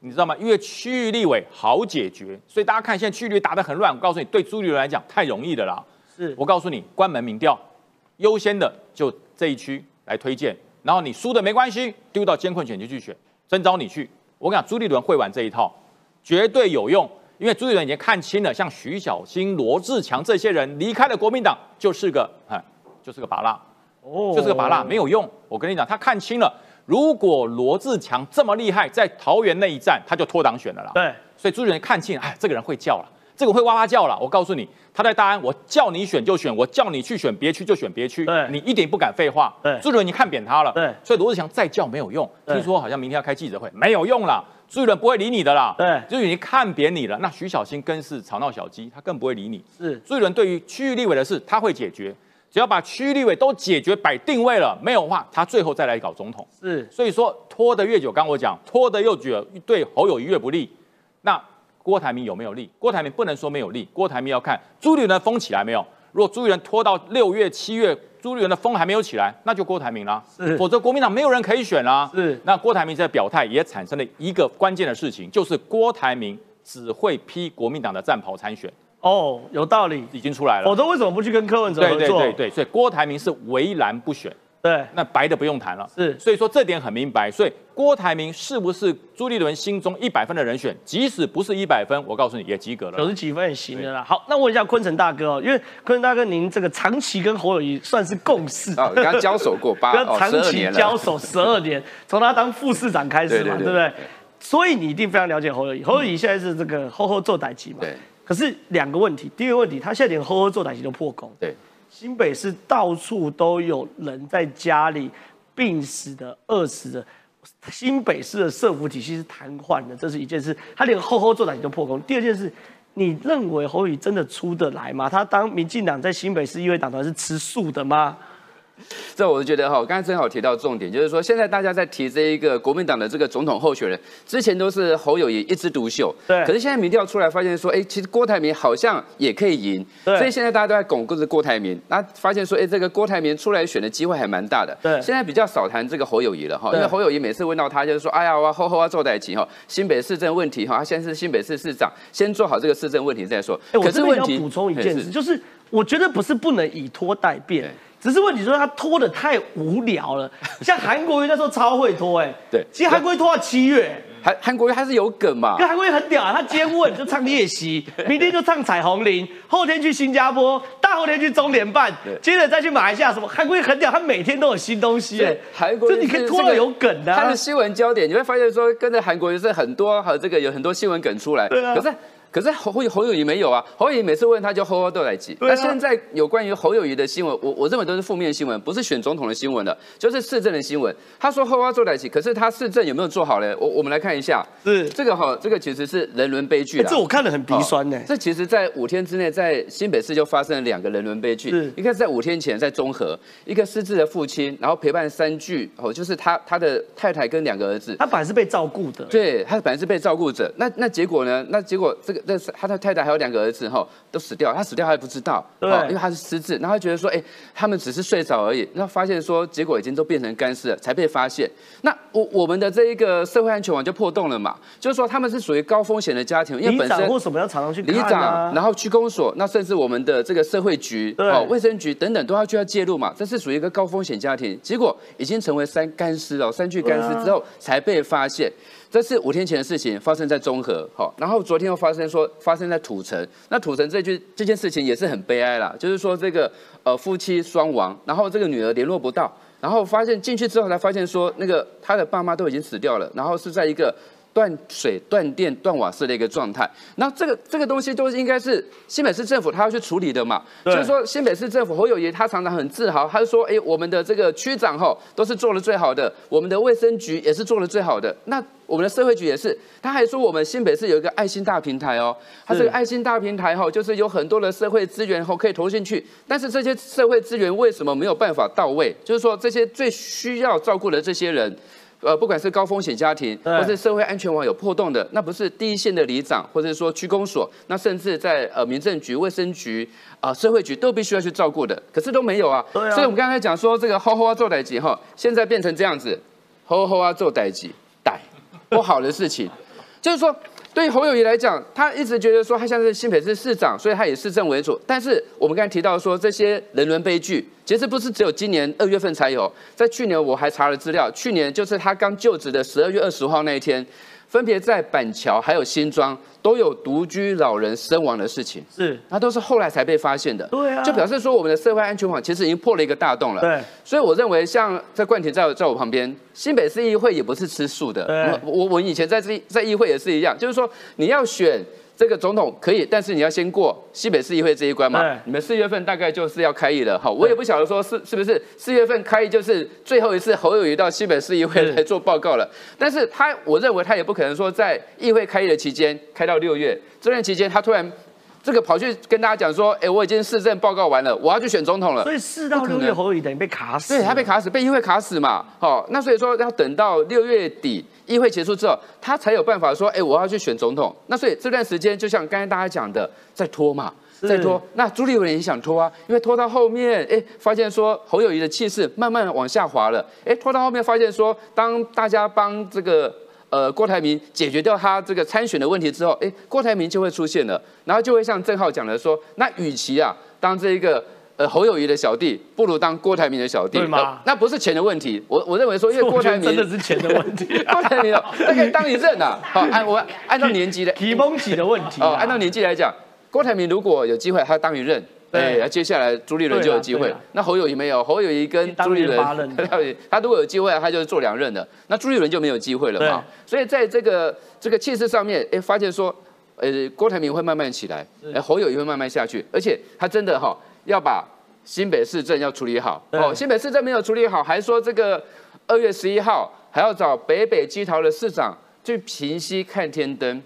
你知道吗？因为区域立委好解决，所以大家看现在区域打得很乱，我告诉你，对朱立伦来讲太容易的啦。
是
我告诉你，关门民调。优先的就这一区来推荐，然后你输的没关系，丢到监困选区去选，征召你去。我跟你讲，朱立伦会玩这一套，绝对有用，因为朱立伦已经看清了，像徐小新、罗志强这些人离开了国民党，<laughs> 就是个哎，就是个拔蜡，哦，就是个拔蜡，没有用。我跟你讲，他看清了，如果罗志强这么厉害，在桃园那一战他就脱党选了啦。
对，
所以朱立伦看清，哎，这个人会叫了。这个会哇哇叫了，我告诉你，他在大安，我叫你选就选，我叫你去选别区就选别区，
对，
你一点不敢废话，
对，
朱立伦你看扁他了，
对，
所以罗志祥再叫没有用，听说好像明天要开记者会，没有用了，朱立伦不会理你的啦，
对，
就已经看扁你了。那徐小新更是吵闹小鸡，他更不会理你。
是
朱立伦对于区域立委的事他会解决，只要把区域立委都解决摆定位了，没有话他最后再来搞总统。
是，
所以说拖得越久，刚我讲拖得又久，对侯友谊越不利。那。郭台铭有没有力？郭台铭不能说没有力，郭台铭要看朱立伦封起来没有。如果朱立伦拖到六月、七月，朱立伦的风还没有起来，那就郭台铭啦。否则国民党没有人可以选啦。
是，
那郭台铭这表态也产生了一个关键的事情，就是郭台铭只会批国民党的战袍参选。
哦，有道理，
已经出来了。
否则为什么不去跟柯文哲合作？
对对对对，所以郭台铭是围栏不选。
对，
那白的不用谈了。
是，
所以说这点很明白。所以郭台铭是不是朱立伦心中一百分的人选？即使不是一百分，我告诉你也及格了，
九十几分也行的啦。好，那问一下昆城大哥哦，因为昆城大哥您这个长期跟侯友谊算是共事，
跟他交手过 <laughs> 八
长期交手十二年，<laughs> 从他当副市长开始嘛，对不对？所以你一定非常了解侯友谊。侯友谊现在是这个吼吼做歹棋嘛？
对。
可是两个问题，第一个问题，他现在连吼吼做歹棋都破功。
对。
新北市到处都有人在家里。病死的、饿死的，新北市的社福体系是瘫痪的，这是一件事。他连后后做歹都破功。第二件事，你认为侯宇真的出得来吗？他当民进党在新北市议会党团是吃素的吗？
这我就觉得哈，刚才正好提到重点，就是说现在大家在提这一个国民党的这个总统候选人，之前都是侯友谊一枝独秀，
对
可是现在民调出来发现说，哎，其实郭台铭好像也可以赢，
对
所以现在大家都在巩固着郭台铭，那发现说，哎，这个郭台铭出来选的机会还蛮大的，
对。
现在比较少谈这个侯友谊了哈，
对
因为侯友谊每次问到他就是说，哎呀，我后后要做代齐哈，新北市政问题哈，他现在是新北市市长，先做好这个市政问题再说，
哎，我
可
这
是问题
边要补充一件事，就是我觉得不是不能以拖代变。
对，
只是问题说他拖的太无聊了。<laughs> 像韩国瑜那时候超会拖，哎，
对
其实韩国瑜拖到七月。
韩韩国瑜他是有梗嘛
可，韩国瑜很屌啊，他今天问就唱夜袭，<laughs> 明天就唱彩虹铃，后天去新加坡，大后天去中联办，接着再去马来西亚什么。韩国瑜很屌，他每天都有新东西，哎，
韩国瑜
就你可以拖到有梗的啊
他的。新闻焦点，你会发现说跟着韩国瑜是很多和这个有很多新闻梗出来，
对啊
可是。可是侯侯友谊没有啊，侯友谊每次问他就吼吼豆来挤。
对啊
那现在有关于侯友谊的新闻，我我认为都是负面新闻，不是选总统的新闻了，就是市政的新闻。他说吼吼豆来挤，可是他市政有没有做好呢？我我们来看一下，
是
这个哈，这个其实是人伦悲剧
哎
啦。
这我看了很鼻酸呢
哦。这其实，在五天之内，在新北市就发生了两个人伦悲剧
是。
一个是在五天前在中和，一个失智的父亲，然后陪伴三具，哦，就是他他的太太跟两个儿子。
他本来是被照顾的，
对他本来是被照顾者，那那结果呢？那结果这个那是他的太太还有两个儿子哈都死掉，他死掉他还不知道，
对
哦因为他是失智，然后他觉得说，哎，他们只是睡着而已，然后发现说结果已经都变成干尸了，才被发现。那我我们的这一个社会安全网就破洞了嘛，就是说他们是属于高风险的家庭，因为本身
为什么要常常去
里
看啊
长，然后区公所，那甚至我们的这个社会局、卫生局等等都要去要介入嘛，这是属于一个高风险家庭，结果已经成为三干尸哦，三具干尸之后才被发现。这是五天前的事情，发生在中和，好，然后昨天又发生说发生在土城，那土城这句这件事情也是很悲哀啦，就是说这个呃夫妻双亡，然后这个女儿联络不到，然后发现进去之后才发现说那个他的爸妈都已经死掉了，然后是在一个断水、断电、断瓦斯的一个状态。然后这个这个东西都是应该是新北市政府他要去处理的嘛。
对
就是说新北市政府侯友谊他常常很自豪，他就说：“哎，我们的这个区长吼都是做的最好的，我们的卫生局也是做的最好的。那我们的社会局也是，他还说我们新北市有一个爱心大平台哦，他这个爱心大平台哈，就是有很多的社会资源后可以投进去，但是这些社会资源为什么没有办法到位？就是说这些最需要照顾的这些人。呃，不管是高风险家庭，或是社会安全网有破洞的，那不是第一线的里长，或者是说区公所，那甚至在呃民政局、卫生局啊、社会局都必须要去照顾的，可是都没有啊。
对啊
所以我们刚才讲说这个吼吼啊做代级哈，现在变成这样子，吼吼啊做代级，歹 <laughs> 不好的事情，就是说。对于侯友谊来讲，他一直觉得说他像是新北市市长，所以他以市政为主。但是我们刚才提到说这些人伦悲剧，其实不是只有今年二月份才有，在去年我还查了资料，去年就是他刚就职的十二月二十号那一天，分别在板桥还有新庄都有独居老人身亡的事情，
是
那都是后来才被发现的。
对啊
就表示说我们的社会安全网其实已经破了一个大洞了。
对，
所以我认为像在冠廷在在我旁边，新北市议会也不是吃素的。
对
我我我以前在这在议会也是一样，就是说你要选。这个总统可以，但是你要先过西北市议会这一关嘛。你们四月份大概就是要开议了，好，我也不晓得说是是不是四月份开议就是最后一次侯友谊到西北市议会
是
来做报告了。但是他，我认为他也不可能说在议会开议的期间开到六月。这段期间，他突然这个跑去跟大家讲说，哎，我已经市政报告完了，我要去选总统了。
所以四到六月侯友谊等于被卡死，
对他被卡死，被议会卡死嘛。好、那所以说要等到六月底议会结束之后，他才有办法说，哎，我要去选总统。那所以这段时间，就像刚才大家讲的，在拖嘛。
是
在拖，那朱立伦也想拖啊，因为拖到后面，哎，发现说侯友谊的气势慢慢往下滑了，哎，拖到后面发现说，当大家帮这个呃郭台铭解决掉他这个参选的问题之后，哎，郭台铭就会出现了，然后就会像郑浩讲的说，那与其啊当这一个。呃，侯友谊的小弟不如当郭台铭的小弟，
对吗
呃那不是钱的问题，我我认为说，因为郭台铭
真的是钱的问题，<laughs>
郭台铭哦，他可以当一任啊。好，按我按照年纪的
提蒙起的问题啊
哦，按照年纪来讲，郭台铭如果有机会，他当一任。
对
那，接下来朱立伦就有机会。那侯友谊没有，侯友谊跟朱立伦他如果有机会，他就是做两任的。那朱立伦就没有机会了嘛。所以在这个这个气势上面，哎，发现说，呃，郭台铭会慢慢起来，哎，侯友谊会慢慢下去，而且他真的哈要把新北市政要处理好。哦，新北市政没有处理好，还说这个二月十一号还要找北北基桃的市长去平息看天灯。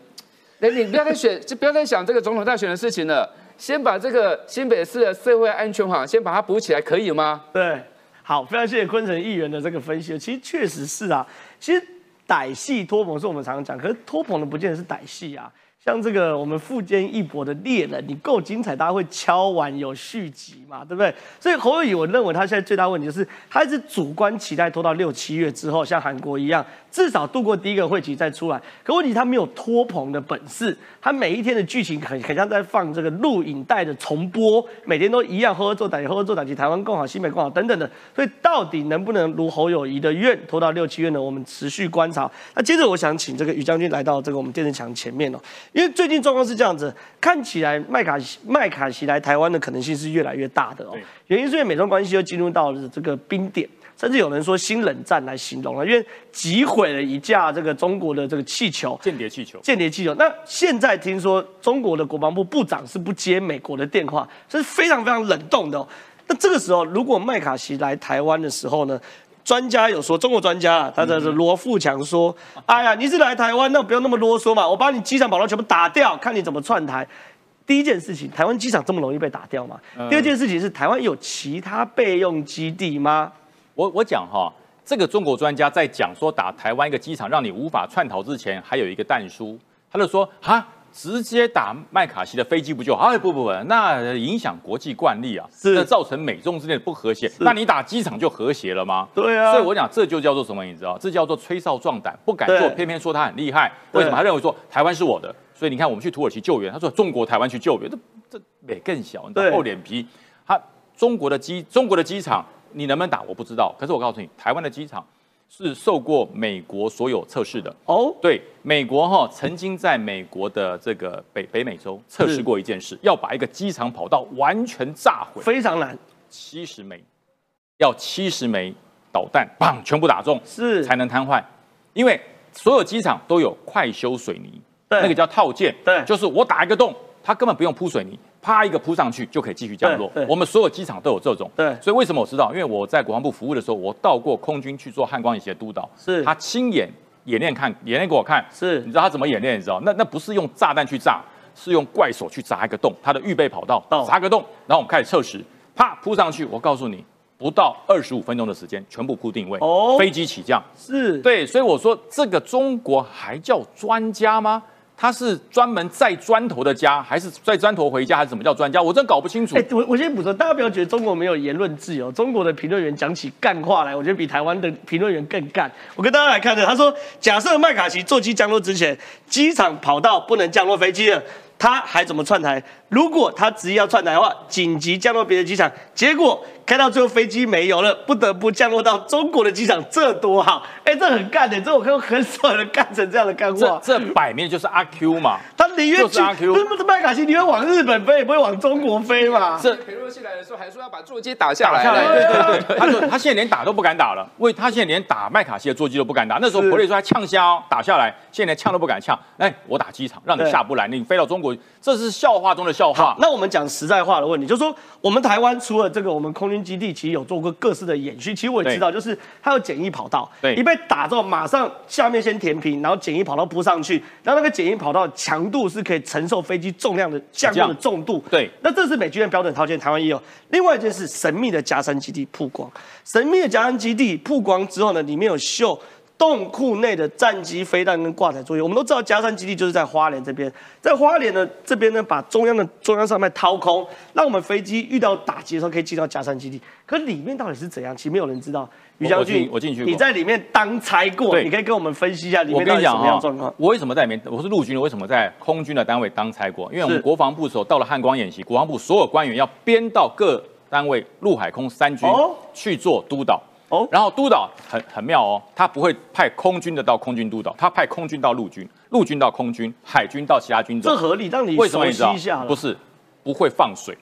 哎，你不要再选，<laughs> 就不要再想这个总统大选的事情了。先把这个新北市的社会安全网先把它补起来，可以吗？
对。好，非常谢谢昆城议员的这个分析。其实确实是啊，其实歹戏托棚是我们常常讲，可是托棚的不见得是歹戏啊。像这个我们富坚一博的猎人，你够精彩，大家会敲完有续集嘛，对不对？所以侯友宜，我认为他现在最大问题就是，他一直主观期待拖到六七月之后，像韩国一样，至少度过第一个会期再出来。可问题他没有拖棚的本事，他每一天的剧情很很像在放这个录影带的重播，每天都一样，呵呵做打击，呵呵做打击，台湾更好，西北更好等等的。所以到底能不能如侯友谊的愿拖到六七月呢？我们持续观察。那接着我想请这个于将军来到这个我们电视墙前面哦。因为最近状况是这样子，看起来麦卡锡麦卡锡来台湾的可能性是越来越大的哦。原因是因为美中关系又进入到了这个冰点，甚至有人说新冷战来形容了，因为击毁了一架这个中国的这个气球
间谍气球。
间谍气球。那现在听说中国的国防部部长是不接美国的电话，这是非常非常冷冻的。那这个时候，如果麦卡锡来台湾的时候呢？专家有说，中国专家啊，他的罗富强说：“哎呀，你是来台湾，那不要那么啰嗦嘛，我把你机场跑道全部打掉，看你怎么串台。”第一件事情，台湾机场这么容易被打掉吗？第二件事情是，台湾有其他备用基地吗？
我我讲哈，这个中国专家在讲说打台湾一个机场让你无法串逃之前，还有一个弹书，他就说哈。直接打麦卡锡的飞机不就好？哎，不不不，那影响国际惯例啊，那造成美中之间的不和谐。那你打机场就和谐了吗？
对啊。
所以我讲这就叫做什么？你知道？这叫做吹哨壮胆，不敢做，偏偏说他很厉害。为什么？他认为说台湾是我的，所以你看我们去土耳其救援，他说中国台湾去救援，这这美更小，你厚脸皮。他中国的机中国的机场你能不能打？我不知道。可是我告诉你，台湾的机场。是受过美国所有测试的。哦，对，美国哈曾经在美国的这个北北美洲测试过一件事，要把一个机场跑道完全炸毁，
非常难，
七十枚，要七十枚导弹，砰，全部打中
是。
才能瘫痪，因为所有机场都有快修水泥，那个叫套件，
对，
就是我打一个洞，它根本不用铺水泥。啪一个扑上去就可以继续降落。我们所有机场都有这种。
对，
所以为什么我知道？因为我在国防部服务的时候，我到过空军去做汉光演习督导。
是，
他亲眼演练看，演练给我看。
是，
你知道他怎么演练？你知道？那那不是用炸弹去炸，是用怪手去砸一个洞，他的预备跑道砸个洞，然后我们开始测试，啪扑上去。我告诉你，不到二十五分钟的时间，全部铺定位，哦，飞机起降。
是
对，所以我说这个中国还叫专家吗？他是专门载砖头的家，还是载砖头回家，还是怎么叫专家？我真搞不清楚。
哎，我我先补充，大家不要觉得中国没有言论自由。中国的评论员讲起干话来，我觉得比台湾的评论员更干。我跟大家来看的，他说：假设麦卡锡座机降落之前，机场跑道不能降落飞机了，他还怎么串台？如果他执意要串台的话，紧急降落别的机场，结果。开到最后飞机没油了，不得不降落到中国的机场，这多好！哎，这很干的，这我看过很少人干成这样的干货。
这摆明就是阿 Q 嘛，
他宁愿去阿 Q，不是麦卡锡宁愿往日本飞，也不会往中国飞嘛。
这裴洛西来的时候还说要把座机打下来，
对对对，他说他现在连打都不敢打了，为他现在连打麦卡锡的座机都不敢打。那时候国内说他呛虾打下来，现在连呛都不敢呛。哎，我打机场，让你下不来，你飞到中国，这是笑话中的笑话。
那我们讲实在话的问题，就是说我们台湾除了这个，我们空军基地其实有做。过各式的演训，其实我也知道，就是它有简易跑道，
对，
一被打之后，马上下面先填平，然后简易跑道铺上去，然后那个简易跑道强度是可以承受飞机重量的降落的重度，
对。
那这是美军的标准套件，台湾也有。另外一件事，神秘的加山基地曝光，神秘的加山基地曝光之后呢，里面有秀。洞库内的战机飞弹跟挂载作业，我们都知道加山基地就是在花莲这边，在花莲的这边呢，把中央的中央山脉掏空，让我们飞机遇到打击的时候可以进到加山基地。可里面到底是怎样？其实没有人知道。于将军，
我进去，
你在里面当差过，你可以跟我们分析一下里面到底什么样状况。
我为什么在里面？我是陆军的，为什么在空军的单位当差过？因为我们国防部的时候到了汉光演习，国防部所有官员要编到各单位陆海空三军去做督导。哦，然后督导很很妙哦，他不会派空军的到空军督导，他派空军到陆军，陆军到空军，海军到其他军种。
这合理，让你为什么你知道。
不是，不会放水。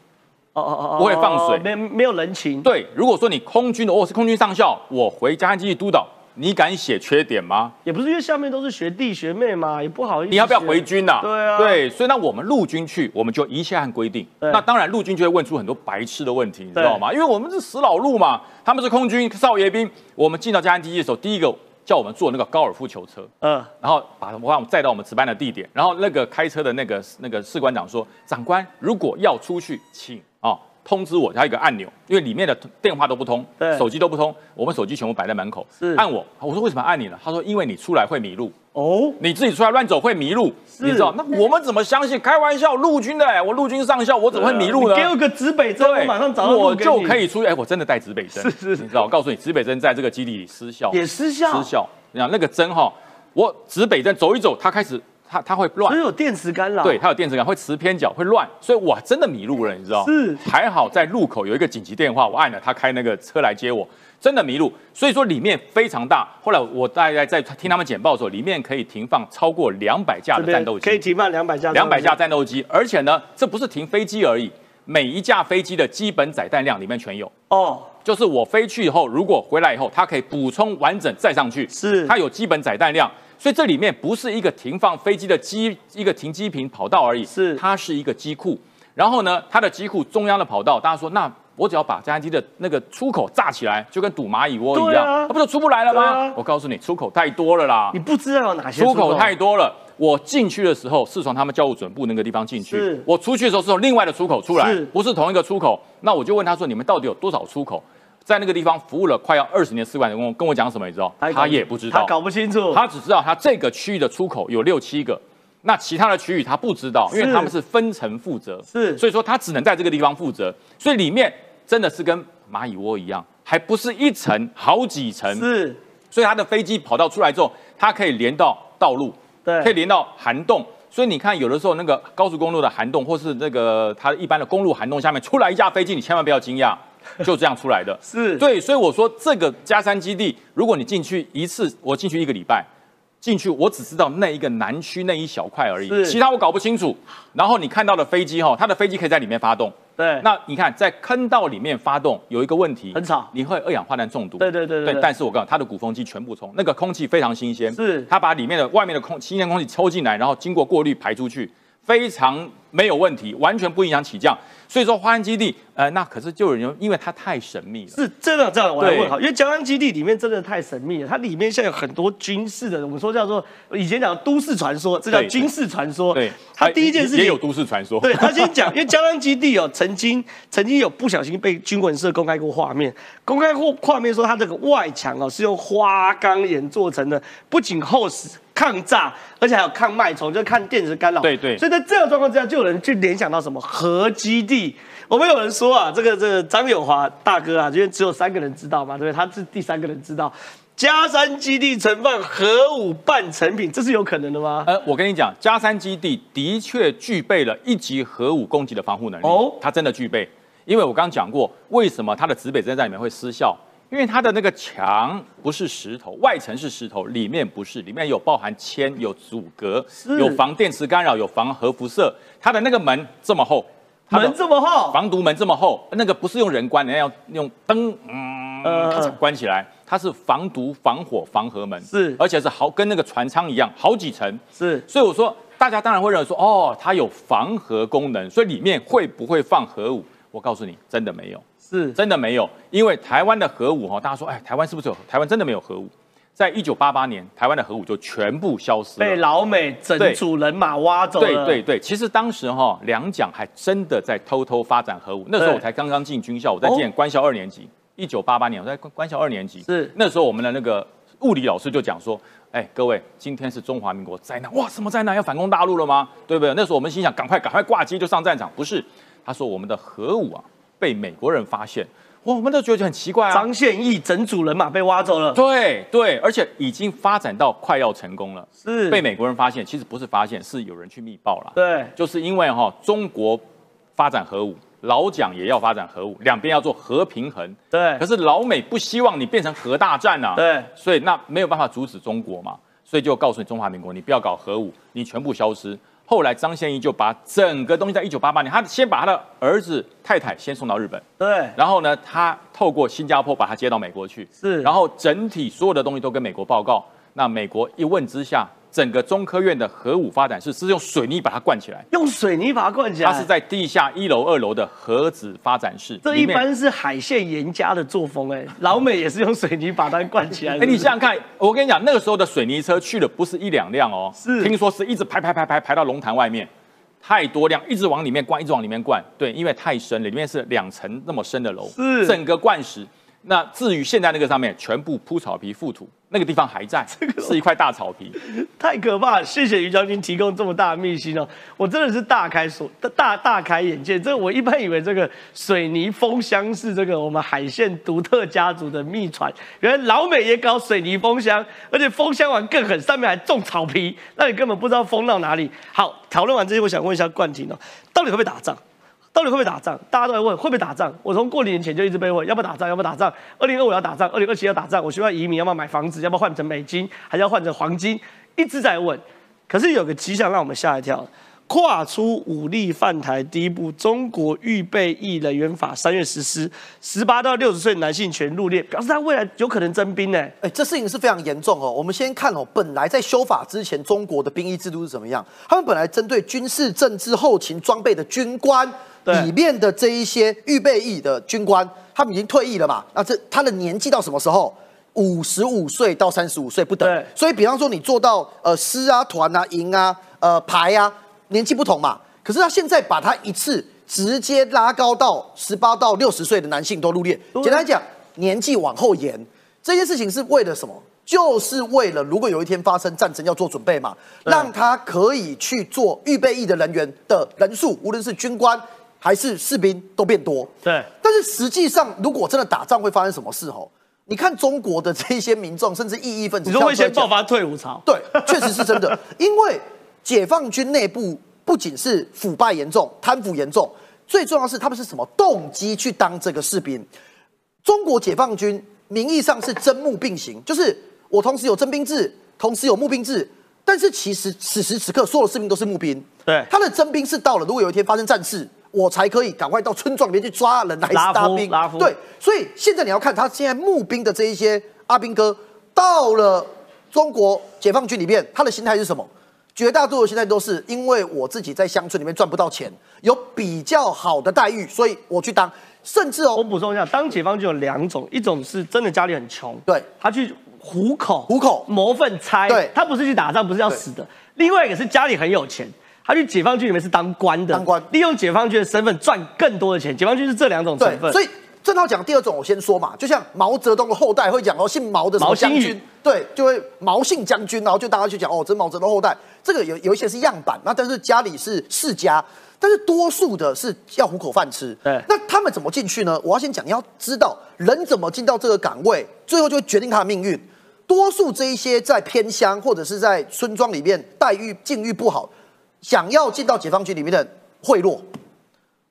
哦哦哦，不会放水，
没没有人情。
对，如果说你空军的，我是空军上校，我回家继续督导。你敢写缺点吗？
也不是，因为下面都是学弟学妹嘛，也不好意思。
你要不要回军呐？
对啊，
对，所以那我们陆军去，我们就一切按规定。那当然，陆军就会问出很多白痴的问题，你知道吗？因为我们是死老陆嘛，他们是空军少爷兵。我们进到嘉安基地的时候，第一个叫我们坐那个高尔夫球车，嗯，然后把我们载到我们值班的地点。然后那个开车的那个那个士官长说：“长官，如果要出去，请啊。”通知我，它有一个按钮，因为里面的电话都不通
对，
手机都不通，我们手机全部摆在门口
是，
按我，我说为什么按你呢？他说因为你出来会迷路。
哦，
你自己出来乱走会迷路，你知道？那我们怎么相信？开玩笑，陆军的哎，我陆军上校，我怎么会迷路呢？
你给我个指北针，我马上找到路
我就可以出去。哎，我真的带指北针，
是是是
你知道？我告诉你，指北针在这个基地里失效，
也失效
失效。你看那个针哈，我指北针走一走，它开始它它会乱
所以，有电磁干扰。
对，它有电磁感，会磁偏角，会乱，所以我真的迷路了，你知道？
是
还好在路口有一个紧急电话，我按了，他开那个车来接我，真的迷路。所以说里面非常大。后来我大概在听他们简报的时候，里面可以停放超过两百架的战斗机，
可以停放两百架，
两百架战斗机，而且呢，这不是停飞机而已，每一架飞机的基本载弹量里面全有。
哦，
就是我飞去以后，如果回来以后，它可以补充完整再上去，
是
它有基本载弹量，所以这里面不是一个停放飞机的机一个停机坪跑道而已，
是
它是一个机库。然后呢，它的机库中央的跑道，大家说那。我只要把加油机的那个出口炸起来，就跟堵蚂蚁窝一样，它不就出不来了吗？
啊
我告诉你，出口太多了啦
你。不知道有哪些
出口太多了。我进去的时候是从他们教务准部那个地方进去，我出去的时候是从另外的出口出来
是，
不是同一个出口。那我就问他说：“你们到底有多少出口？”在那个地方服务了快要二十年四管员工跟我讲什么？你知道？他也不知道，
他搞不清楚，
他只知道他这个区域的出口有六七个，那其他的区域他不知道，因为他们是分层负责，
是。
所以说他只能在这个地方负责，所以里面真的是跟蚂蚁窝一样，还不是一层，好几层，
是。
所以他的飞机跑道出来之后，它可以连到道路，
对。
可以连到涵洞。所以你看，有的时候那个高速公路的涵洞，或是那个它一般的公路涵洞下面出来一架飞机，你千万不要惊讶，就这样出来的。
是，
对，所以我说这个加山基地，如果你进去一次，我进去一个礼拜，进去我只知道那一个南区那一小块而已，其他我搞不清楚。然后你看到的飞机哈，它的飞机可以在里面发动。
对，
那你看在坑道里面发动有一个问题，
很吵
你会二氧化碳中毒。
对对对对对
但是我告诉你，它的鼓风机全部冲，那个空气非常新鲜，
是
它把里面的外面的空新鲜空气抽进来，然后经过过滤排出去，非常没有问题，完全不影响起降。所以说花莲基地，呃，那可是就有人因为它太神秘了。
是真的这样，我来问好，因为江安基地里面真的太神秘了，它里面现在有很多军事的，我们说叫做以前讲都市传说，这叫军事传说。
对，
它第一件事情
也有都市传说。
对他先讲，<laughs> 因为江安基地哦，曾经曾经有不小心被军文社公开过画面，公开过画面说它这个外墙哦是用花岗岩做成的，不仅厚实。抗炸，而且还有抗脉冲，就是抗电子干扰。
对对
所以在这个状况之下，就有人去联想到什么核基地。我们有人说啊，这个这个张友华大哥啊，因为只有三个人知道嘛，对不对？他是第三个人知道，加山基地存放核武半成品，这是有可能的吗？
呃，我跟你讲，加山基地的确具备了一级核武攻击的防护能力。
哦
哦，它真的具备，因为我刚刚讲过，为什么它的指北针在里面会失效？因为它的那个墙不是石头，外层是石头，里面不是，里面有包含铅、有阻隔、有防电磁干扰、有防核辐射。它的那个门这么厚，
门这么厚，
防毒门这么厚，那个不是用人关，人家要用灯，嗯，
呃
关起来。它是防毒、防火、防核门，
是
而且是好跟那个船舱一样，好几层。
是
所以我说，大家当然会认为说，哦，它有防核功能，所以里面会不会放核武？我告诉你，真的没有，
是
真的没有，因为台湾的核武哈，大家说，哎，台湾是不是有？台湾真的没有核武。在一九八八年，台湾的核武就全部消失了，
被老美整组人马挖走了。
对对对，其实当时哈、两蒋还真的在偷偷发展核武。那时候我才刚刚进军校，我在念官校二年级，一九八八年我在官官校二年级。
是
那时候我们的那个物理老师就讲说，哎，各位，今天是中华民国灾难，哇，什么灾难？要反攻大陆了吗？对不对？那时候我们心想，赶快赶快挂机就上战场。不是，他说我们的核武啊被美国人发现，哇，我们都觉得很奇怪啊。
张献义整组人马被挖走了，
对对，而且已经发展到快要成功了，
是。
被美国人发现，其实不是发现，是有人去密报了。
对。
就是因为哈、中国发展核武，老蒋也要发展核武，两边要做核平衡。
对。
可是老美不希望你变成核大战啊，
对，
所以那没有办法阻止中国嘛，所以就告诉你中华民国，你不要搞核武，你全部消失。后来张献义就把整个东西在一九八八年，他先把他的儿子太太先送到日本，
对。
然后呢，他透过新加坡把他接到美国去，
是。
然后整体所有的东西都跟美国报告。那美国一问之下，整个中科院的核武发展室是用水泥把它灌起来，
用水泥把它灌起来。
它是在地下一楼、二楼的核子发展室。
这一般是海线严家的作风，哎，老美也是用水泥把它灌起来。<laughs>
哎，你想想看，我跟你讲，那个时候的水泥车去的不是一两辆哦，
是
听说是一直排排排排排到龙潭外面，太多量，一直往里面灌，一直往里面灌。对，因为太深了，里面是两层那么深的楼，
是
整个灌实。那至于现在那个上面全部铺草皮覆土，那个地方还在，<laughs> 这个是一块大草皮。
太可怕了！谢谢于将军提供这么大的秘辛哦，我真的是大开所大大开眼界。这我一般以为这个水泥封箱是这个我们海线独特家族的秘传，原来老美也搞水泥封箱，而且封箱完更狠，上面还种草皮，那你根本不知道封到哪里。好，讨论完这些，我想问一下冠廷哦，到底会不会打仗？到底会不会打仗？大家都在问会不会打仗。我从过年前就一直被问要不要打仗，要不要打仗。二零二五要打仗，二零二七要打仗。我需要移民，要不要买房子，要不要换成美金，还是要换成黄金？一直在问。可是有个迹象让我们吓一跳，跨出武力犯台第一步，中国预备役人员法三月实施，十八到六十岁男性全入列，表示他未来有可能征兵呢。
哎，这事情是非常严重哦。我们先看哦，本来在修法之前，中国的兵役制度是怎么样？他们本来针对军事、政治、后勤装备的军官。里面的这一些预备役的军官，他们已经退役了嘛？那这他的年纪到什么时候？五十五岁到三十五岁不等。所以，比方说你做到呃师啊、团啊、营啊、呃排啊，年纪不同嘛。可是他现在把他一次直接拉高到十八到六十岁的男性都入列。简单讲，年纪往后延，这件事情是为了什么？就是为了如果有一天发生战争要做准备嘛，让他可以去做预备役的人员的人数，无论是军官。还是士兵都变多，
对。
但是实际上，如果真的打仗会发生什么事？吼，你看中国的这些民众，甚至异议分子，
你说会先爆发退伍潮？
对，确实是真的。<laughs> 因为解放军内部不仅是腐败严重、贪腐严重，最重要是他们是什么动机去当这个士兵？中国解放军名义上是征募并行，就是我同时有征兵制，同时有募兵制，但是其实此时此刻所有士兵都是募兵。
对，
他的征兵是到了，如果有一天发生战事。我才可以赶快到村庄里面去抓人来
拉
兵，
夫
对，所以现在你要看他现在募兵的这一些阿兵哥，到了中国解放军里面，他的心态是什么？绝大多数现在都是因为我自己在乡村里面赚不到钱，有比较好的待遇，所以我去当。甚至哦，
我补充一下，当解放军有两种，一种是真的家里很穷，
对，
他去糊口，
糊口
谋份差，
对，
他不是去打仗，不是要死的。另外一个是家里很有钱。他去解放军里面是当官的，
当官
利用解放军的身份赚更多的钱。解放军是这两种成分，
所以正好讲第二种，我先说嘛，就像毛泽东的后代会讲哦，姓毛的什么将军，对，就会毛姓将军，然后就大家去讲哦，这毛泽东后代，这个有有一些是样板，那但是家里是世家，但是多数的是要糊口饭吃。
对，
那他们怎么进去呢？我要先讲，你要知道人怎么进到这个岗位，最后就会决定他的命运。多数这一些在偏乡或者是在村庄里面待遇境遇不好。想要进到解放军里面的贿赂，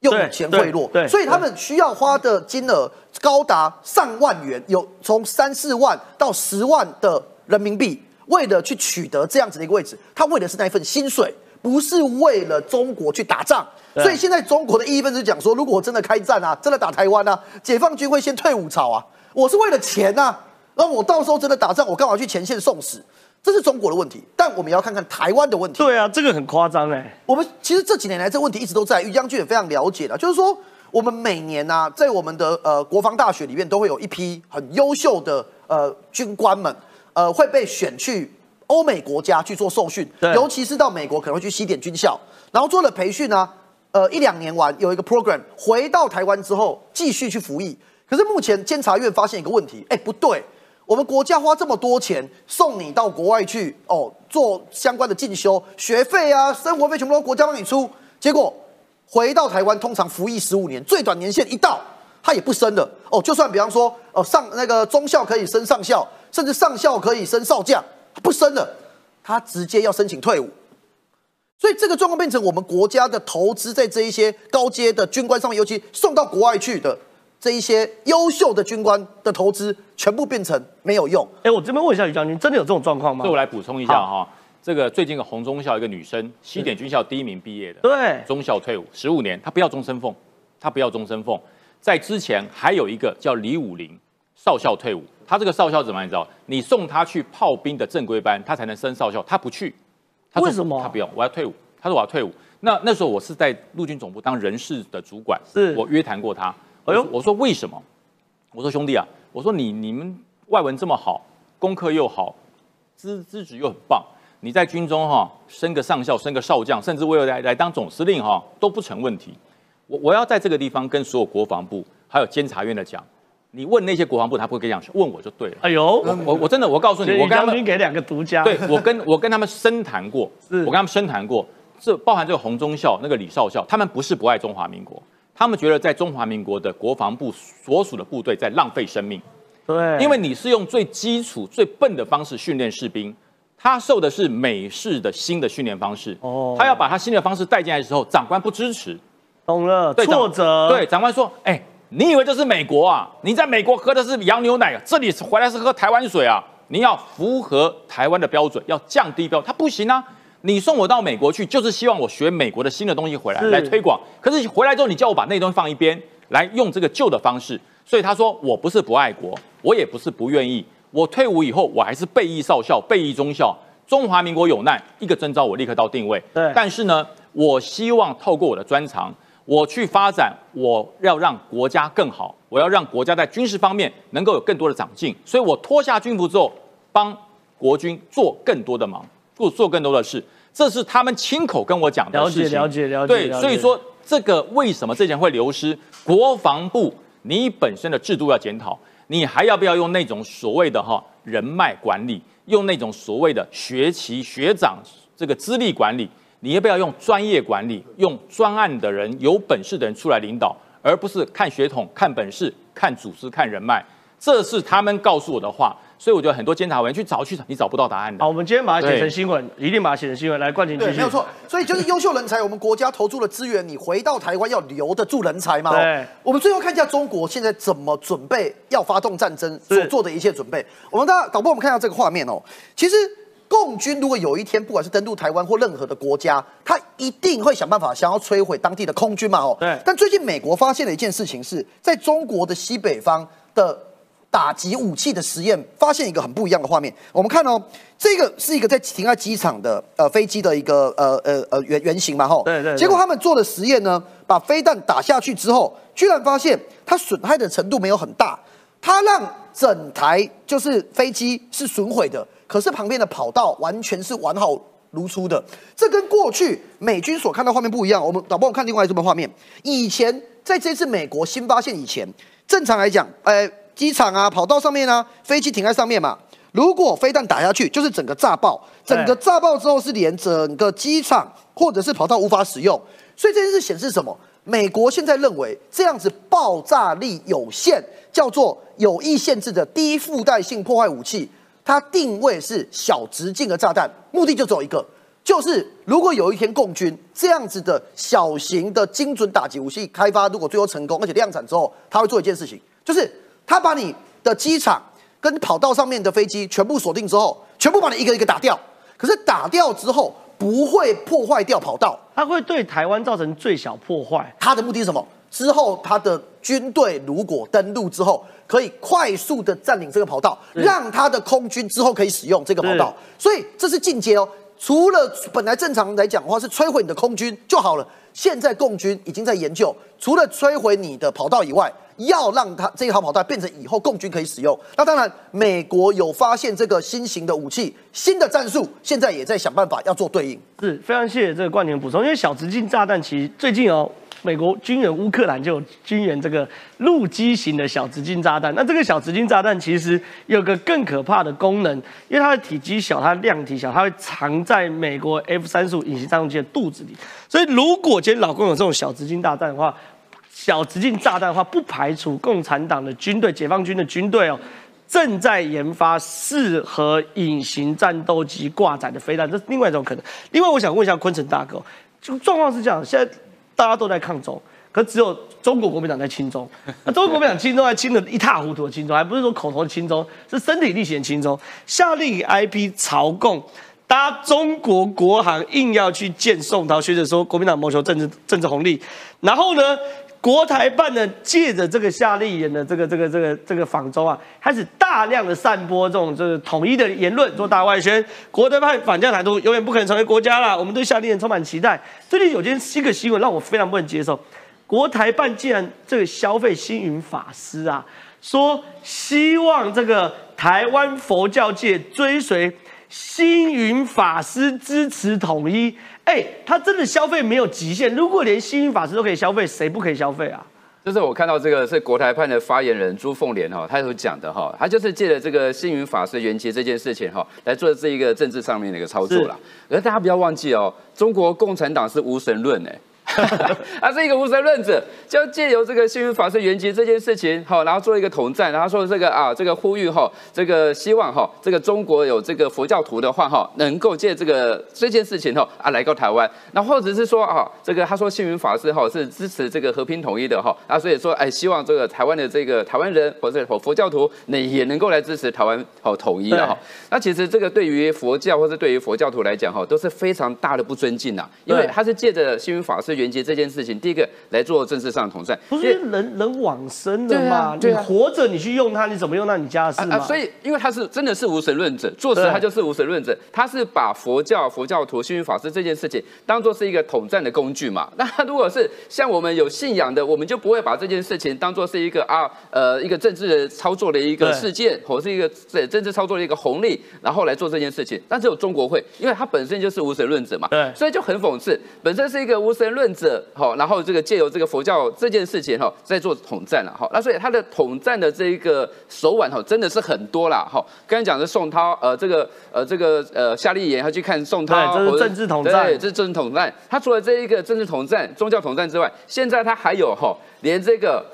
用钱贿赂，所以他们需要花的金额高达上万元，有从三四万到十万的人民币，为了去取得这样子的一个位置，他为的是那一份薪水，不是为了中国去打仗。所以现在中国的异义分子讲说，如果真的开战啊，真的打台湾啊，解放军会先退伍潮啊，我是为了钱啊，那我到时候真的打仗，我干嘛去前线送死？这是中国的问题，但我们也要看看台湾的问题。
对啊，这个很夸张哎。
我们其实这几年来，这个问题一直都在。于将军也非常了解的，就是说，我们每年呢，在我们的呃国防大学里面，都会有一批很优秀的呃军官们，呃会被选去欧美国家去做受训，尤其是到美国可能会去西点军校，然后做了培训呢，呃一两年完有一个 program，回到台湾之后继续去服役。可是目前监察院发现一个问题，哎不对。我们国家花这么多钱送你到国外去哦，做相关的进修学费啊，生活费全部都国家帮你出，结果回到台湾，通常服役十五年，最短年限一到，他也不升了哦。就算比方说哦上那个中校可以升上校，甚至上校可以升少将，不升了，他直接要申请退伍。所以这个状况变成我们国家的投资在这一些高阶的军官上面，尤其送到国外去的。这一些优秀的军官的投资全部变成没有用。
哎，我这边问一下于将军，真的有这种状况吗？
对我来补充一下哈。这个最近的红中校一个女生，西点军校第一名毕业的，
对，
中校退伍十五年，她不要终身俸，她不要终身俸。在之前还有一个叫李武林少校退伍，他这个少校怎么你知道？你送他去炮兵的正规班，他才能升少校，他不去。
为什么？
他不要，我要退伍。他说我要退伍。那那时候我是在陆军总部当人事的主管，
是
我约谈过他。哎呦，我说为什么？我说兄弟啊，我说你你们外文这么好，功课又好，资资质又很棒，你在军中哈升个上校、升个少将，甚至为了来来当总司令哈都不成问题。我我要在这个地方跟所有国防部还有监察院的讲，你问那些国防部，他不会跟你讲，问我就对了。
哎呦，
我我真的我告诉你，我
我
跟他们
将军给两个独家，
对我跟我跟他们深谈过，<laughs>
是
我跟他们深谈过，这包含这个洪忠校那个李少校，他们不是不爱中华民国，他们觉得在中华民国的国防部所属的部队在浪费生命，
对，
因为你是用最基础、最笨的方式训练士兵，他受的是美式的新的训练方式，
哦。
他要把他新的方式带进来的时候，长官不支持，
懂了，
对
挫折，
对，长官说：“哎、你以为这是美国啊？你在美国？喝的是洋牛奶，这里回来是喝台湾水啊？你要符合台湾的标准，要降低标准，他不行啊！你送我到美国去，就是希望我学美国的新的东西回来来推广。可是回来之后，你叫我把那东西放一边，来用这个旧的方式。所以他说我不是不爱国，我也不是不愿意。我退伍以后，我还是备役少校、备役中校。中华民国有难，一个征召我立刻到定位。
对
但是呢，我希望透过我的专长，我去发展，我要让国家更好，我要让国家在军事方面能够有更多的长进。所以我脱下军服之后，帮国军做更多的忙，做做更多的事。这是他们亲口跟我讲的
了解
事情。
了解了解
对，
了解
所以说这个为什么这钱会流失？国防部你本身的制度要检讨，你还要不要用那种所谓的哈人脉管理，用那种所谓的学习学长这个资历管理？你要不要用专业管理，用专案的人、有本事的人出来领导，而不是看血统、看本事、看组织、看人脉？这是他们告诉我的话，所以我觉得很多监察委员去找去找，你找不到答案的。
好，我们今天把它写成新闻，一定把它写成新闻。来，冠廷继
对，没有错。所以就是优秀人才，我们国家投注了资源，你回到台湾要留得住人才嘛。
对
哦我们最后看一下中国现在怎么准备要发动战争所做的一切准备。我们大家导播，我们看一下这个画面哦。其实共军如果有一天不管是登陆台湾或任何的国家，他一定会想办法想要摧毁当地的空军嘛。哦，
对
但最近美国发现了一件事情是，在中国的西北方的打击武器的实验，发现一个很不一样的画面。我们看哦，这个是一个在停在机场的呃飞机的一个呃呃呃原原型嘛，吼。
对对对
结果他们做的实验呢，把飞弹打下去之后，居然发现它损害的程度没有很大，它让整台就是飞机是损毁的，可是旁边的跑道完全是完好如初的。这跟过去美军所看到画面不一样。我们导播我们看另外一部画面，以前在这次美国新发现以前，正常来讲，呃，机场啊、跑道上面啊，飞机停在上面嘛。如果飞弹打下去，就是整个炸爆，整个炸爆之后是连整个机场或者是跑道无法使用。所以这件事显示什么？美国现在认为这样子爆炸力有限，叫做有意限制的低附带性破坏武器，它定位是小直径的炸弹，目的就只有一个，就是如果有一天共军这样子的小型的精准打击武器开发，如果最后成功而且量产之后，他会做一件事情，就是他把你的机场跟跑道上面的飞机全部锁定之后，全部把你一个一个打掉。可是打掉之后不会破坏掉跑道，
它会对台湾造成最小破坏。
它的目的是什么？之后他的军队如果登陆之后，可以快速的占领这个跑道，
是
让他的空军之后可以使用这个跑道。所以这是进阶哦。除了本来正常来讲的话是摧毁你的空军就好了，现在共军已经在研究，除了摧毁你的跑道以外，要让它这一条跑道变成以后共军可以使用。那当然，美国有发现这个新型的武器、新的战术，现在也在想办法要做对应。
是非常谢谢这个冠廷补充，因为小直径炸弹其实最近哦，美国军援乌克兰就有军援这个陆基型的小直径炸弹。那这个小直径炸弹其实有个更可怕的功能，因为它的体积小，它的量体小，它会藏在美国 F 三十五隐形战斗机的肚子里。所以如果今天老公有这种小直径炸弹的话，小直径炸弹的话，不排除共产党的军队、解放军的军队哦。正在研发适合隐形战斗机挂载的飞弹，这是另外一种可能。另外，我想问一下昆城大哥，就状况是这样，现在大家都在抗中，可只有中国国民党在亲中。<laughs> 那中国国民党亲中还亲的一塌糊涂的亲中，还不是说口头的亲中，是身体力行的亲中。下令 IP 朝贡。搭中国国航硬要去见宋涛，学者说国民党谋求政治政治红利，然后呢，国台办呢借着这个夏立言的这个这个这个这个访中啊，开始大量的散播这种就是统一的言论，做大外宣，国台办反将台独永远不可能成为国家啦，我们对夏立言充满期待。最近有件新个新闻让我非常不能接受，国台办竟然这个消费星云法师啊，说希望这个台湾佛教界追随。星云法师支持统一，哎，他真的消费没有极限。如果连星云法师都可以消费，谁不可以消费啊？
就是我看到这个是国台办的发言人朱凤莲哈，他有讲的哈，他就是借着这个星云法师圆寂这件事情哈，来做这一个政治上面的一个操作啦。而大家不要忘记哦，中国共产党是无神论哎。<laughs> 他是一个无神论者，就借由这个幸运法师圆寂这件事情，好，然后做一个统战，然后说这个啊，这个呼吁哈，这个希望哈，这个中国有这个佛教徒的话哈，能够借这个这件事情哈啊来到台湾，那或者是说啊，这个他说幸运法师哈是支持这个和平统一的哈，啊，所以说哎，希望这个台湾的这个台湾人或者佛教徒那也能够来支持台湾好统一的哈。那其实这个对于佛教或者对于佛教徒来讲哈，都是非常大的不尊敬呐，因为他是借着幸运法师圆。连接这件事情，第一个来做政治上的统战，
不是人人往生的嘛？你活着你去用它，你怎么用到你家的事嘛？
所以，因为他是真的是无神论者，做实他就是无神论者，他是把佛教、佛教徒、幸运法师这件事情当做是一个统战的工具嘛？<laughs> 那如果是像我们有信仰的，我们就不会把这件事情当做是一个啊呃一个政治的操作的一个事件，或是一个政治操作的一个红利，然后来做这件事情。但只有中国会，因为他本身就是无神论者嘛，
对，
所以就很讽刺，本身是一个无神论。者好，然后这个借由这个佛教这件事情哈，在做统战了哈，那所以他的统战的这一个手腕哈，真的是很多啦哈。刚才讲的宋涛，呃，这个呃，这个呃，夏立言他去看宋涛，
这是政治统战，
对，这是政治统战。他除了这一个政治统战、宗教统战之外，现在他还有哈，连这个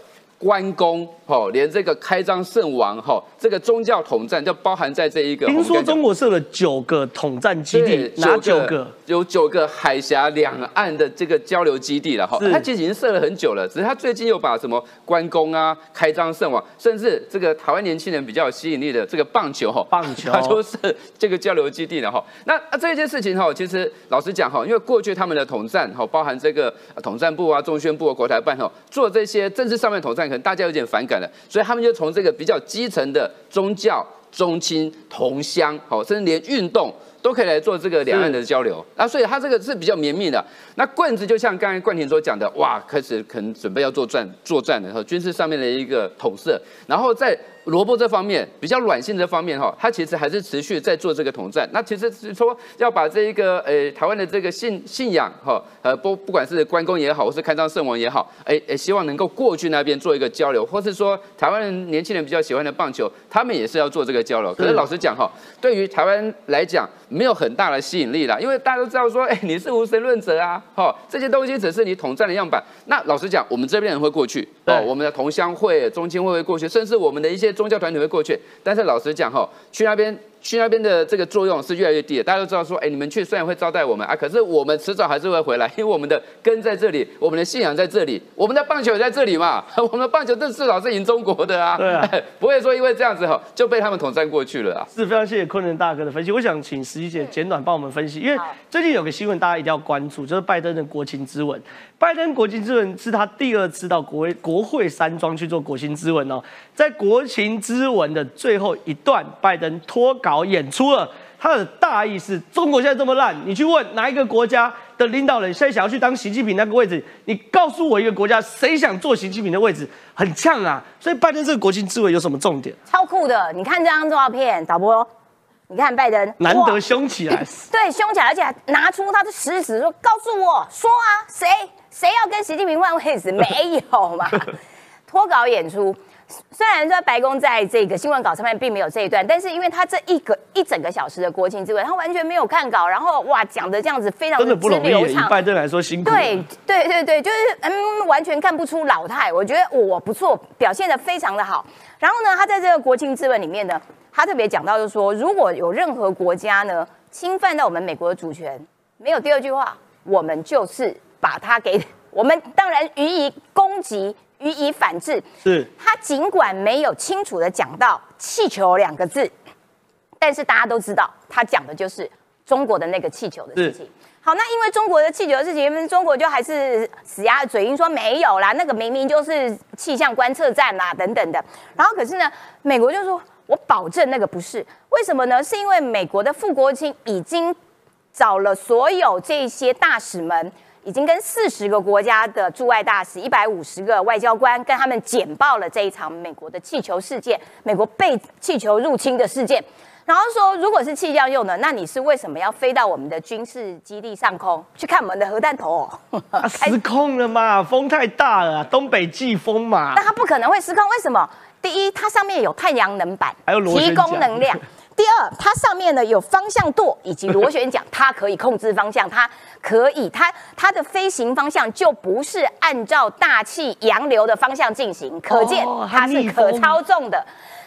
关公。吼，连这个开张圣王，哈，这个宗教统战就包含在这一个。
听说中国设了九个统战基地，哪九个？
有九个海峡两岸的这个交流基地了，哈。他其实已经设了很久了，只是他最近又把什么关公啊、开张圣王，甚至这个台湾年轻人比较有吸引力的这个棒球，哈，
棒球，<laughs>
他就是这个交流基地了，哈。那啊这件事情，哈，其实老实讲，哈，因为过去他们的统战，哈，包含这个统战部啊、中宣部啊、国台办，哈，做这些政治上面统战，大家有点反感了。所以他们就从这个比较基层的宗教、宗亲、同乡，好，甚至连运动都可以来做这个两岸的交流。那所以他这个是比较绵密的。那棍子就像刚才冠廷所讲的，哇，开始可能准备要作战、作战的时候，军事上面的一个统摄，然后在。萝卜这方面比较软性这方面哈，它其实还是持续在做这个统战。那其实是说要把这一个呃台湾的这个信信仰哈呃不不管是关公也好，或是开张圣王也好，哎哎希望能够过去那边做一个交流，或是说台湾人年轻人比较喜欢的棒球，他们也是要做这个交流。可是老实讲哈，对于台湾来讲没有很大的吸引力啦，因为大家都知道说哎你是无神论者啊，哈这些东西只是你统战的样板。那老实讲，我们这边人会过去哦，我们的同乡会、中青会会过去，甚至我们的一些。宗教团体会过去，但是老实讲哈，去那边。去那边的这个作用是越来越低的。大家都知道说，哎，你们去虽然会招待我们啊，可是我们迟早还是会回来，<laughs> 因为我们的根在这里，我们的信仰在这里，我们的棒球也在这里嘛。<laughs> 我们的棒球这至少是赢中国的啊，
对啊，<laughs>
不会说因为这样子哈就被他们统战过去了啊。
是非常谢谢昆仑大哥的分析。我想请十一姐简短帮我们分析，因为最近有个新闻大家一定要关注，就是拜登的国情咨文。拜登国情咨文是他第二次到国国会山庄去做国情咨文哦，在国情咨文的最后一段，拜登脱稿演出了。他的大意是：中国现在这么烂，你去问哪一个国家的领导人现在想要去当习近平那个位置？你告诉我一个国家谁想坐习近平的位置？很呛啊！所以拜登这个国情智慧有什么重点？
超酷的！你看这张照片，导播，你看拜登
难得凶起来，
对，凶起来，而且还拿出他的食指说：“告诉我说啊，谁谁要跟习近平换位置？没有嘛？<laughs> 脱稿演出。”虽然说白宫在这个新闻稿上面并没有这一段，但是因为他这一个一整个小时的国情之文，他完全没有看稿，然后哇讲的这样子非常的流畅。
以拜登来说辛苦。
对对对对，就是嗯完全看不出老态，我觉得我不错，表现的非常的好。然后呢，他在这个国情之文里面呢，他特别讲到就是说，如果有任何国家呢侵犯到我们美国的主权，没有第二句话，我们就是把它给我们当然予以攻击。予以反制。
是，
他尽管没有清楚的讲到气球两个字，但是大家都知道，他讲的就是中国的那个气球的事情。好，那因为中国的气球的事情，中国就还是死鸭嘴硬说没有啦，那个明明就是气象观测站啦等等的。然后可是呢，美国就说我保证那个不是，为什么呢？是因为美国的副国卿已经找了所有这些大使们。已经跟四十个国家的驻外大使、一百五十个外交官跟他们简报了这一场美国的气球事件，美国被气球入侵的事件。然后说，如果是气象用的，那你是为什么要飞到我们的军事基地上空去看我们的核弹头、哦？<laughs>
啊失控了嘛，风太大了啊，东北季风嘛
那。它不可能会失控，为什么？第一，它上面有太阳能板，
还有
提供能量；<laughs> 第二，它上面呢有方向舵以及螺旋桨，它可以控制方向，它可以，它它的飞行方向就不是按照大气洋流的方向进行，可见
它
是可操纵的。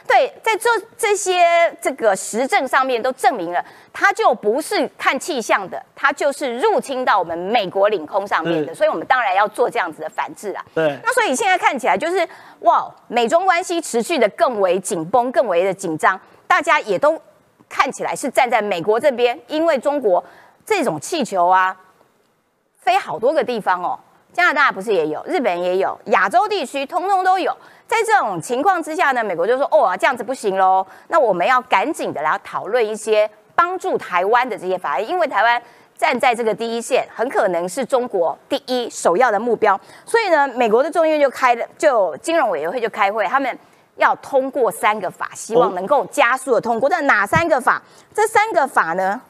对，在这这些这个实证上面都证明了，它就不是看气象的，它就是入侵到我们美国领空上面的，所以我们当然要做这样子的反制啊。
对，
那所以现在看起来就是哇，美中关系持续的更为紧绷，更为的紧张，大家也都看起来是站在美国这边，因为中国这种气球啊，飞好多个地方哦，加拿大不是也有，日本也有，亚洲地区通通都有。在这种情况之下呢，美国就说哦，这样子不行喽，那我们要赶紧的来讨论一些帮助台湾的这些法案，因为台湾站在这个第一线，很可能是中国第一首要的目标。所以呢，美国的众议院就开了，就金融委员会就开会，他们要通过三个法，希望能够加速的通过。那哪三个法？这三个法呢？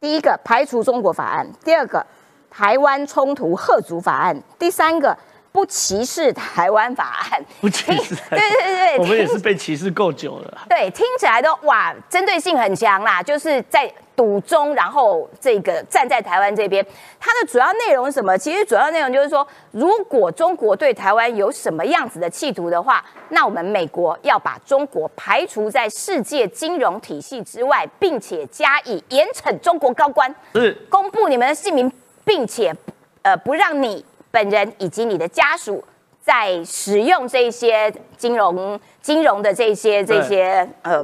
第一个排除中国法案，第二个台湾冲突贺族法案，第三个不歧视台湾法案。<laughs>
不歧视
对对对对，
我们也是被歧视够久了。
对，听起来都哇，针对性很强啦，就是在赌中，然后这个站在台湾这边，它的主要内容是什么？其实主要内容就是说，如果中国对台湾有什么样子的企图的话，那我们美国要把中国排除在世界金融体系之外，并且加以严惩中国高官，
是
公布你们的姓名，并且呃不让你本人以及你的家属。在使用这些金融金融的这些这些呃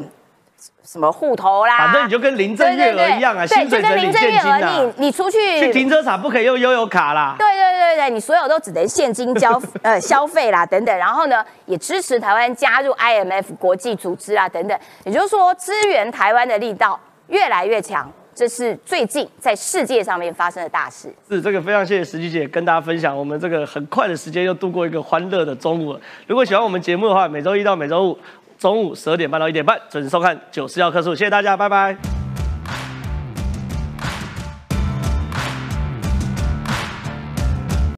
什么户头啦，
反正你就跟林郑月娥一样啊，
对对
薪水
对就跟林
整领现
郑月娥，你。你出去
去停车场不可以用悠游卡啦。
对对对对，你所有都只能现金交呃消费啦等等，然后呢也支持台湾加入 IMF 国际组织啊等等，也就是说支援台湾的力道越来越强，这是最近在世界上面发生的大事。
是这个非常谢谢石琪姐跟大家分享，我们这个很快的时间又度过一个欢乐的中午了。如果喜欢我们节目的话，每周一到每周五中午十二点半到一点半准时收看《九四幺科数》，谢谢大家，拜拜。